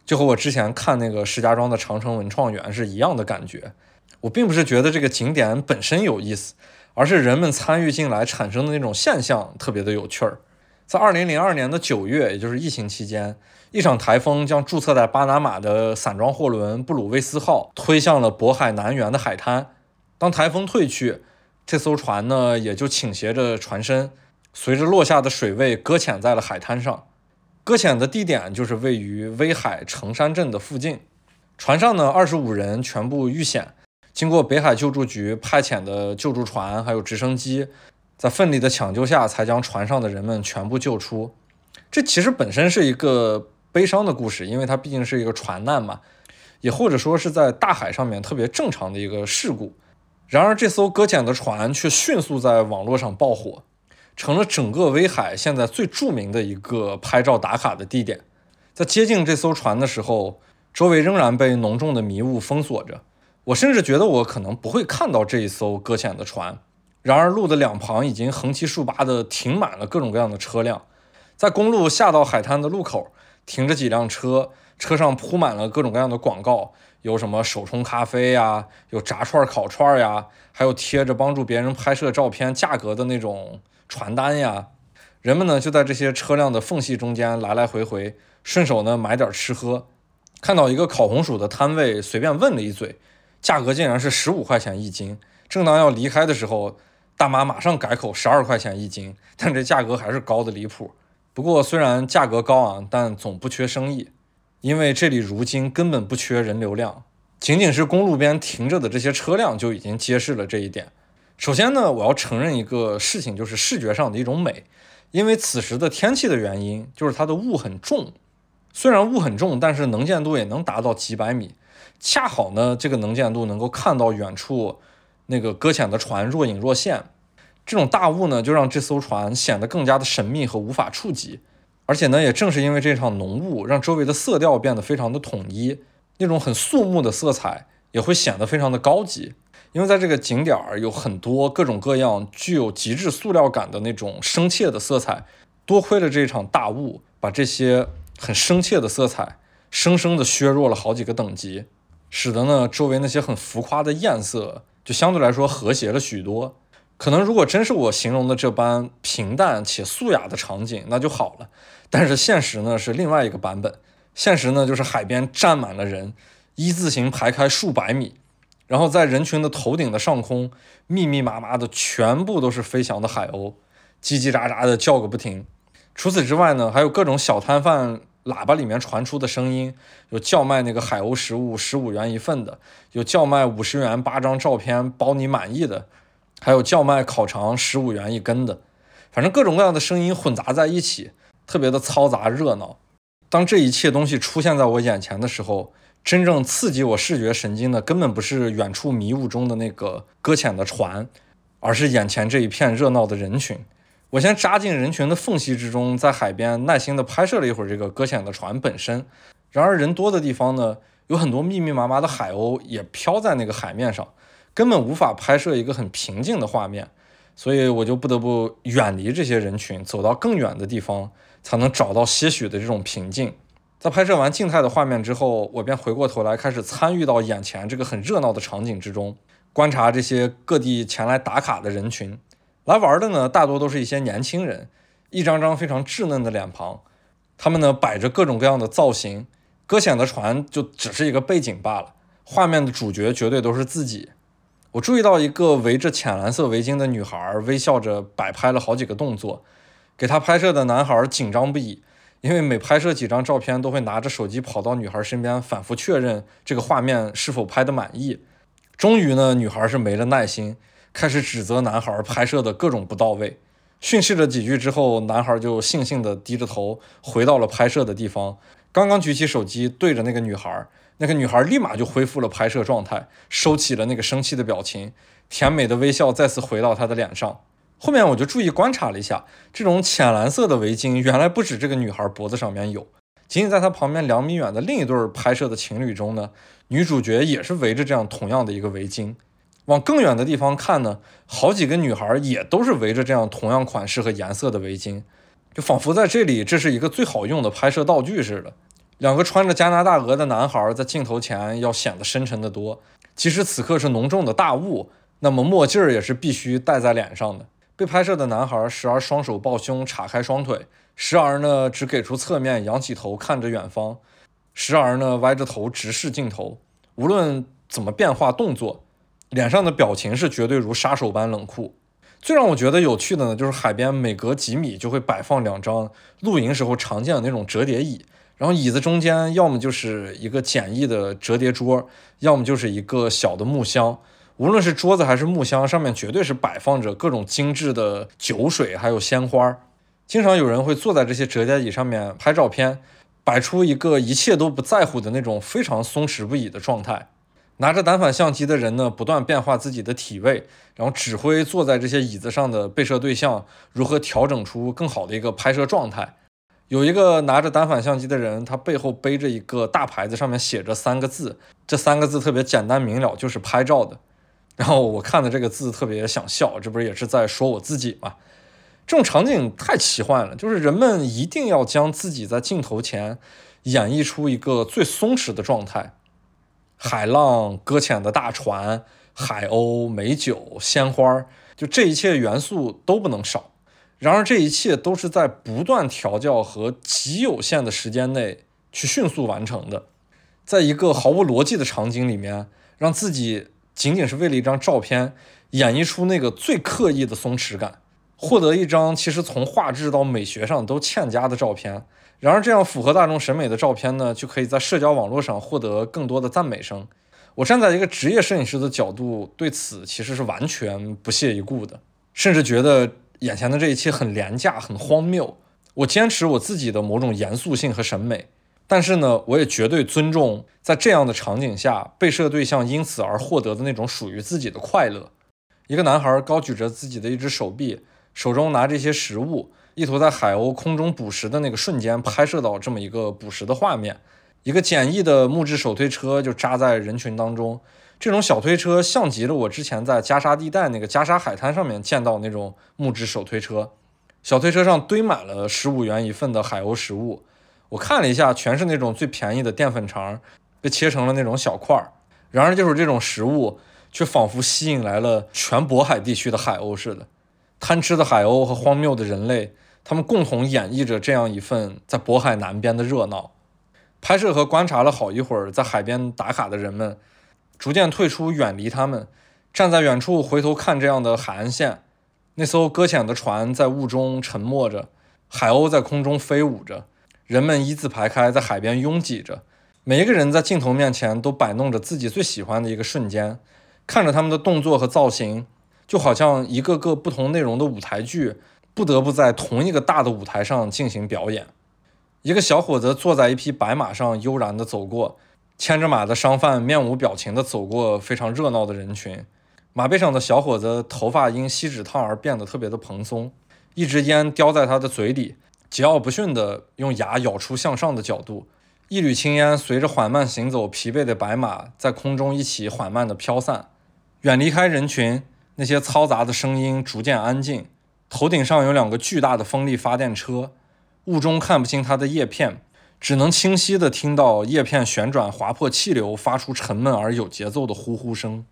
就和我之前看那个石家庄的长城文创园是一样的感觉。我并不是觉得这个景点本身有意思，而是人们参与进来产生的那种现象特别的有趣儿。在二零零二年的九月，也就是疫情期间，一场台风将注册在巴拿马的散装货轮布鲁威斯号推向了渤海南缘的海滩。当台风退去，这艘船呢也就倾斜着船身，随着落下的水位搁浅在了海滩上。搁浅的地点就是位于威海城山镇的附近。船上呢，二十五人全部遇险。经过北海救助局派遣的救助船还有直升机，在奋力的抢救下，才将船上的人们全部救出。这其实本身是一个悲伤的故事，因为它毕竟是一个船难嘛，也或者说是在大海上面特别正常的一个事故。然而，这艘搁浅的船却迅速在网络上爆火。成了整个威海现在最著名的一个拍照打卡的地点。在接近这艘船的时候，周围仍然被浓重的迷雾封锁着。我甚至觉得我可能不会看到这一艘搁浅的船。然而，路的两旁已经横七竖八地停满了各种各样的车辆。在公路下到海滩的路口，停着几辆车，车上铺满了各种各样的广告，有什么手冲咖啡呀，有炸串烤串呀，还有贴着帮助别人拍摄照片价格的那种。传单呀，人们呢就在这些车辆的缝隙中间来来回回，顺手呢买点吃喝。看到一个烤红薯的摊位，随便问了一嘴，价格竟然是十五块钱一斤。正当要离开的时候，大妈马上改口十二块钱一斤，但这价格还是高的离谱。不过虽然价格高昂，但总不缺生意，因为这里如今根本不缺人流量，仅仅是公路边停着的这些车辆就已经揭示了这一点。首先呢，我要承认一个事情，就是视觉上的一种美。因为此时的天气的原因，就是它的雾很重。虽然雾很重，但是能见度也能达到几百米。恰好呢，这个能见度能够看到远处那个搁浅的船若隐若现。这种大雾呢，就让这艘船显得更加的神秘和无法触及。而且呢，也正是因为这场浓雾，让周围的色调变得非常的统一，那种很肃穆的色彩也会显得非常的高级。因为在这个景点儿有很多各种各样具有极致塑料感的那种生切的色彩，多亏了这场大雾，把这些很生切的色彩生生的削弱了好几个等级，使得呢周围那些很浮夸的艳色就相对来说和谐了许多。可能如果真是我形容的这般平淡且素雅的场景，那就好了。但是现实呢是另外一个版本，现实呢就是海边站满了人，一字形排开数百米。然后在人群的头顶的上空，密密麻麻的全部都是飞翔的海鸥，叽叽喳喳的叫个不停。除此之外呢，还有各种小摊贩喇叭里面传出的声音，有叫卖那个海鸥食物十五元一份的，有叫卖五十元八张照片包你满意的，还有叫卖烤肠十五元一根的。反正各种各样的声音混杂在一起，特别的嘈杂热闹。当这一切东西出现在我眼前的时候，真正刺激我视觉神经的，根本不是远处迷雾中的那个搁浅的船，而是眼前这一片热闹的人群。我先扎进人群的缝隙之中，在海边耐心地拍摄了一会儿这个搁浅的船本身。然而人多的地方呢，有很多密密麻麻的海鸥也飘在那个海面上，根本无法拍摄一个很平静的画面。所以我就不得不远离这些人群，走到更远的地方，才能找到些许的这种平静。在拍摄完静态的画面之后，我便回过头来开始参与到眼前这个很热闹的场景之中，观察这些各地前来打卡的人群。来玩的呢，大多都是一些年轻人，一张张非常稚嫩的脸庞，他们呢摆着各种各样的造型。搁浅的船就只是一个背景罢了，画面的主角绝对都是自己。我注意到一个围着浅蓝色围巾的女孩微笑着摆拍了好几个动作，给她拍摄的男孩紧张不已。因为每拍摄几张照片，都会拿着手机跑到女孩身边，反复确认这个画面是否拍得满意。终于呢，女孩是没了耐心，开始指责男孩拍摄的各种不到位。训斥了几句之后，男孩就悻悻地低着头回到了拍摄的地方，刚刚举起手机对着那个女孩，那个女孩立马就恢复了拍摄状态，收起了那个生气的表情，甜美的微笑再次回到她的脸上。后面我就注意观察了一下，这种浅蓝色的围巾原来不止这个女孩脖子上面有，仅仅在她旁边两米远的另一对拍摄的情侣中呢，女主角也是围着这样同样的一个围巾。往更远的地方看呢，好几个女孩也都是围着这样同样款式和颜色的围巾，就仿佛在这里这是一个最好用的拍摄道具似的。两个穿着加拿大鹅的男孩在镜头前要显得深沉得多，即使此刻是浓重的大雾，那么墨镜儿也是必须戴在脸上的。被拍摄的男孩时而双手抱胸叉开双腿，时而呢只给出侧面仰起头看着远方，时而呢歪着头直视镜头。无论怎么变化动作，脸上的表情是绝对如杀手般冷酷。最让我觉得有趣的呢，就是海边每隔几米就会摆放两张露营时候常见的那种折叠椅，然后椅子中间要么就是一个简易的折叠桌，要么就是一个小的木箱。无论是桌子还是木箱，上面绝对是摆放着各种精致的酒水，还有鲜花。经常有人会坐在这些折叠椅上面拍照片，摆出一个一切都不在乎的那种非常松弛不已的状态。拿着单反相机的人呢，不断变化自己的体位，然后指挥坐在这些椅子上的被摄对象如何调整出更好的一个拍摄状态。有一个拿着单反相机的人，他背后背着一个大牌子，上面写着三个字，这三个字特别简单明了，就是拍照的。然后我看的这个字特别想笑，这不是也是在说我自己吗？这种场景太奇幻了，就是人们一定要将自己在镜头前演绎出一个最松弛的状态，海浪、搁浅的大船、海鸥、美酒、鲜花，就这一切元素都不能少。然而这一切都是在不断调教和极有限的时间内去迅速完成的，在一个毫无逻辑的场景里面，让自己。仅仅是为了一张照片，演绎出那个最刻意的松弛感，获得一张其实从画质到美学上都欠佳的照片。然而，这样符合大众审美的照片呢，就可以在社交网络上获得更多的赞美声。我站在一个职业摄影师的角度，对此其实是完全不屑一顾的，甚至觉得眼前的这一切很廉价、很荒谬。我坚持我自己的某种严肃性和审美。但是呢，我也绝对尊重在这样的场景下被摄对象因此而获得的那种属于自己的快乐。一个男孩高举着自己的一只手臂，手中拿着一些食物，意图在海鸥空中捕食的那个瞬间拍摄到这么一个捕食的画面。一个简易的木质手推车就扎在人群当中，这种小推车像极了我之前在加沙地带那个加沙海滩上面见到那种木质手推车。小推车上堆满了十五元一份的海鸥食物。我看了一下，全是那种最便宜的淀粉肠，被切成了那种小块儿。然而，就是这种食物，却仿佛吸引来了全渤海地区的海鸥似的。贪吃的海鸥和荒谬的人类，他们共同演绎着这样一份在渤海南边的热闹。拍摄和观察了好一会儿，在海边打卡的人们，逐渐退出，远离他们，站在远处回头看这样的海岸线。那艘搁浅的船在雾中沉没着，海鸥在空中飞舞着。人们一字排开，在海边拥挤着，每一个人在镜头面前都摆弄着自己最喜欢的一个瞬间，看着他们的动作和造型，就好像一个个不同内容的舞台剧，不得不在同一个大的舞台上进行表演。一个小伙子坐在一匹白马上，悠然地走过，牵着马的商贩面无表情地走过非常热闹的人群。马背上的小伙子头发因锡纸烫而变得特别的蓬松，一支烟叼在他的嘴里。桀骜不驯地用牙咬出向上的角度，一缕青烟随着缓慢行走疲惫的白马在空中一起缓慢地飘散，远离开人群。那些嘈杂的声音逐渐安静。头顶上有两个巨大的风力发电车，雾中看不清它的叶片，只能清晰地听到叶片旋转划破气流，发出沉闷而有节奏的呼呼声。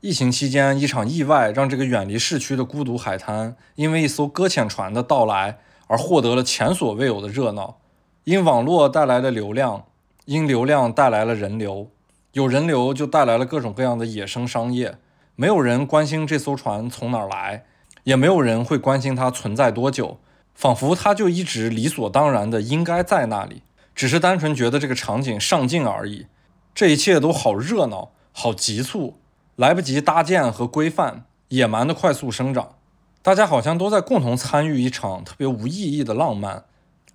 疫情期间，一场意外让这个远离市区的孤独海滩，因为一艘搁浅船的到来。而获得了前所未有的热闹，因网络带来了流量，因流量带来了人流，有人流就带来了各种各样的野生商业。没有人关心这艘船从哪儿来，也没有人会关心它存在多久，仿佛它就一直理所当然的应该在那里，只是单纯觉得这个场景上镜而已。这一切都好热闹，好急促，来不及搭建和规范，野蛮的快速生长。大家好像都在共同参与一场特别无意义的浪漫，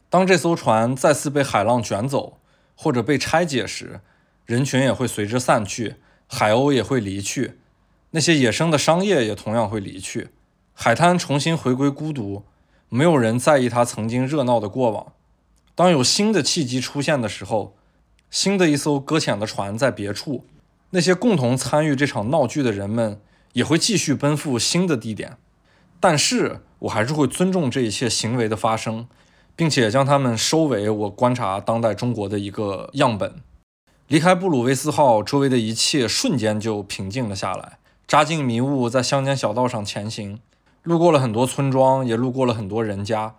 当这艘船再次被海浪卷走，或者被拆解时，人群也会随之散去，海鸥也会离去，那些野生的商业也同样会离去，海滩重新回归孤独，没有人在意它曾经热闹的过往。当有新的契机出现的时候，新的一艘搁浅的船在别处，那些共同参与这场闹剧的人们也会继续奔赴新的地点。但是我还是会尊重这一切行为的发生。并且将它们收为我观察当代中国的一个样本。离开布鲁维斯号，周围的一切瞬间就平静了下来。扎进迷雾，在乡间小道上前行，路过了很多村庄，也路过了很多人家。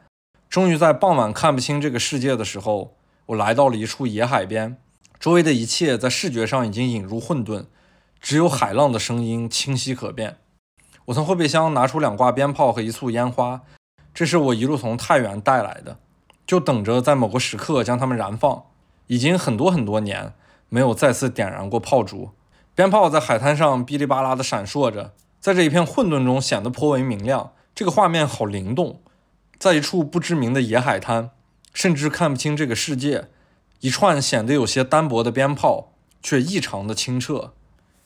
终于在傍晚看不清这个世界的时候，我来到了一处野海边。周围的一切在视觉上已经引入混沌，只有海浪的声音清晰可辨。我从后备箱拿出两挂鞭炮和一簇烟花。这是我一路从太原带来的，就等着在某个时刻将它们燃放。已经很多很多年没有再次点燃过炮竹，鞭炮在海滩上哔哩吧啦地闪烁着，在这一片混沌中显得颇为明亮。这个画面好灵动，在一处不知名的野海滩，甚至看不清这个世界。一串显得有些单薄的鞭炮，却异常的清澈。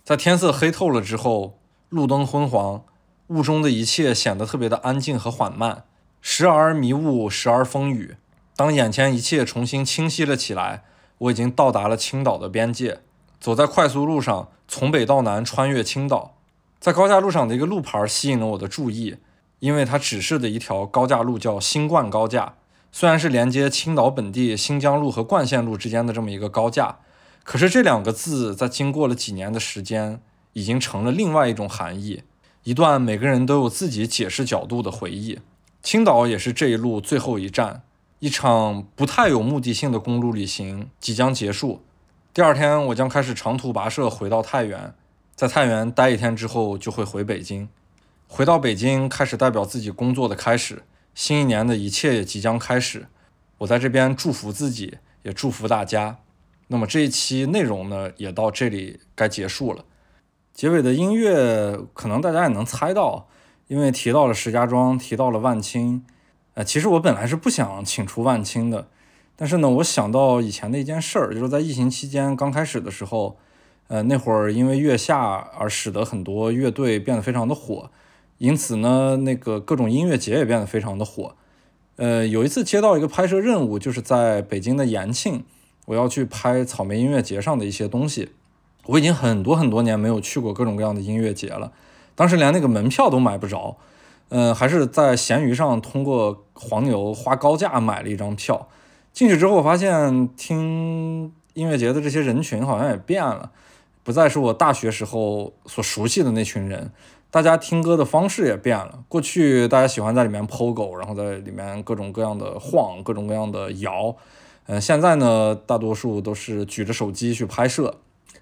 在天色黑透了之后，路灯昏黄，雾中的一切显得特别的安静和缓慢。时而迷雾，时而风雨。当眼前一切重新清晰了起来，我已经到达了青岛的边界。走在快速路上，从北到南穿越青岛，在高架路上的一个路牌吸引了我的注意，因为它指示的一条高架路叫新冠高架。虽然是连接青岛本地新疆路和冠县路之间的这么一个高架，可是这两个字在经过了几年的时间，已经成了另外一种含义，一段每个人都有自己解释角度的回忆。青岛也是这一路最后一站，一场不太有目的性的公路旅行即将结束。第二天，我将开始长途跋涉回到太原，在太原待一天之后，就会回北京。回到北京，开始代表自己工作的开始。新一年的一切也即将开始。我在这边祝福自己，也祝福大家。那么这一期内容呢，也到这里该结束了。结尾的音乐，可能大家也能猜到。因为提到了石家庄，提到了万青，呃，其实我本来是不想请出万青的，但是呢，我想到以前的一件事儿，就是在疫情期间刚开始的时候，呃，那会儿因为月下而使得很多乐队变得非常的火，因此呢，那个各种音乐节也变得非常的火。呃，有一次接到一个拍摄任务，就是在北京的延庆，我要去拍草莓音乐节上的一些东西。我已经很多很多年没有去过各种各样的音乐节了。当时连那个门票都买不着，嗯，还是在闲鱼上通过黄牛花高价买了一张票。进去之后，我发现听音乐节的这些人群好像也变了，不再是我大学时候所熟悉的那群人。大家听歌的方式也变了。过去大家喜欢在里面 POGO，然后在里面各种各样的晃，各种各样的摇。嗯，现在呢，大多数都是举着手机去拍摄。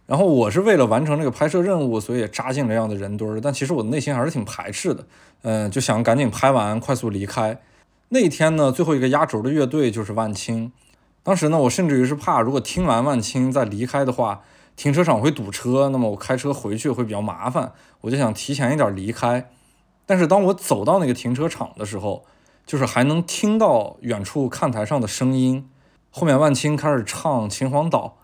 然后我是为了完成这个拍摄任务，所以也扎进了这样的人堆儿。但其实我的内心还是挺排斥的，嗯，就想赶紧拍完，快速离开。那一天呢，最后一个压轴的乐队就是万青。当时呢，我甚至于是怕，如果听完万青再离开的话，停车场会堵车，那么我开车回去会比较麻烦。我就想提前一点离开。但是当我走到那个停车场的时候，就是还能听到远处看台上的声音，后面万青开始唱《秦皇岛》。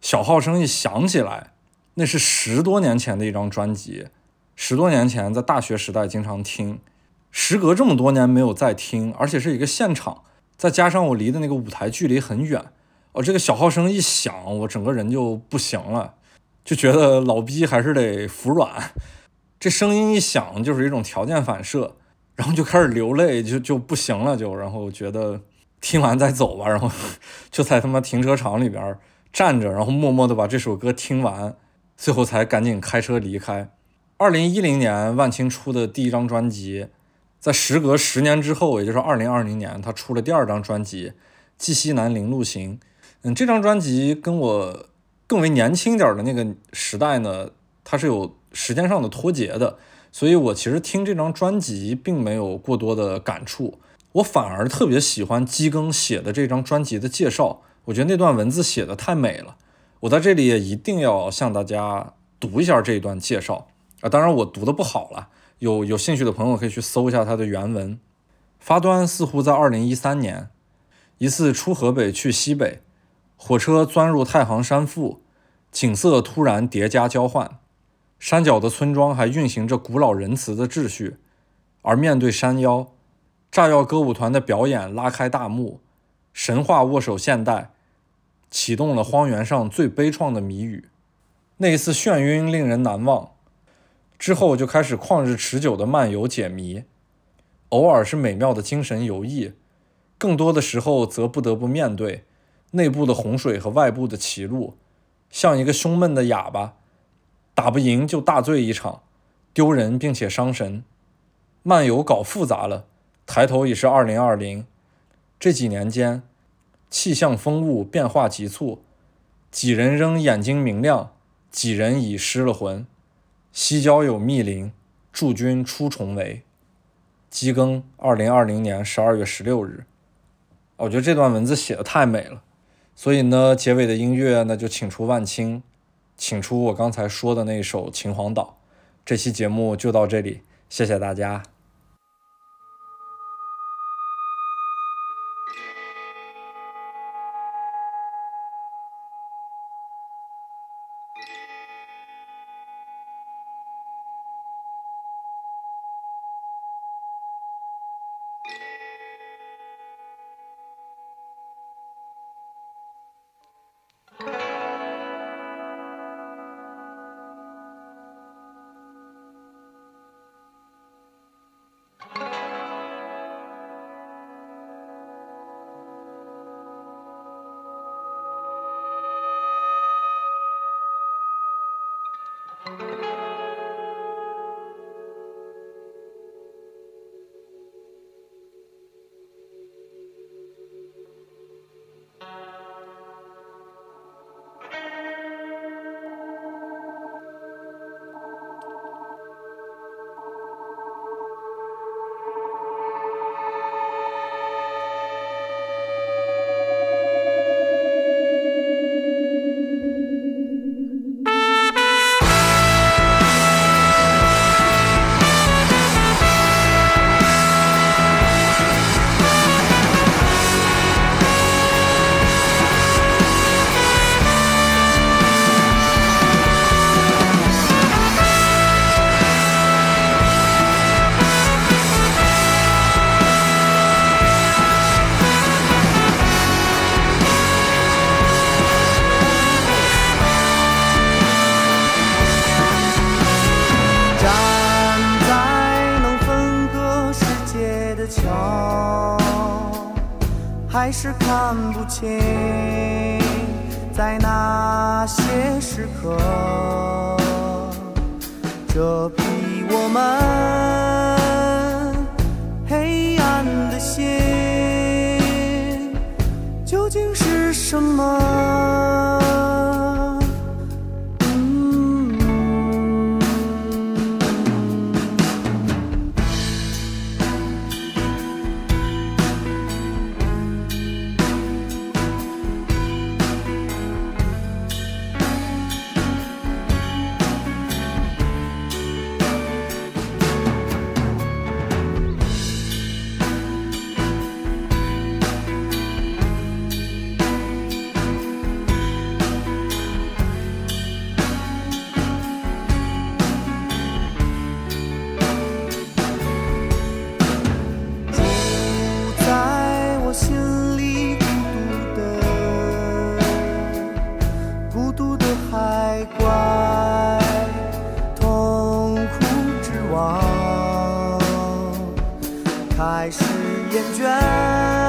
小号声一响起来，那是十多年前的一张专辑，十多年前在大学时代经常听，时隔这么多年没有再听，而且是一个现场，再加上我离的那个舞台距离很远，哦，这个小号声一响，我整个人就不行了，就觉得老逼还是得服软，这声音一响就是一种条件反射，然后就开始流泪，就就不行了，就然后觉得听完再走吧，然后 就在他妈停车场里边。站着，然后默默地把这首歌听完，最后才赶紧开车离开。二零一零年，万青出的第一张专辑，在时隔十年之后，也就是二零二零年，他出了第二张专辑《寄西南零路行》。嗯，这张专辑跟我更为年轻点的那个时代呢，它是有时间上的脱节的，所以我其实听这张专辑并没有过多的感触，我反而特别喜欢基更写的这张专辑的介绍。我觉得那段文字写的太美了，我在这里也一定要向大家读一下这一段介绍啊！当然我读的不好了，有有兴趣的朋友可以去搜一下它的原文。发端似乎在二零一三年，一次出河北去西北，火车钻入太行山腹，景色突然叠加交换。山脚的村庄还运行着古老仁慈的秩序，而面对山腰，炸药歌舞团的表演拉开大幕，神话握手现代，启动了荒原上最悲怆的谜语。那一次眩晕令人难忘，之后就开始旷日持久的漫游解谜，偶尔是美妙的精神游弋，更多的时候则不得不面对内部的洪水和外部的歧路，像一个凶闷的哑巴。打不赢就大醉一场，丢人并且伤神。漫游搞复杂了，抬头已是二零二零。这几年间，气象风物变化急促，几人仍眼睛明亮，几人已失了魂。西郊有密林，驻军出重围。机更二零二零年十二月十六日。我觉得这段文字写的太美了，所以呢，结尾的音乐那就请出万青。请出我刚才说的那首《秦皇岛》。这期节目就到这里，谢谢大家。感觉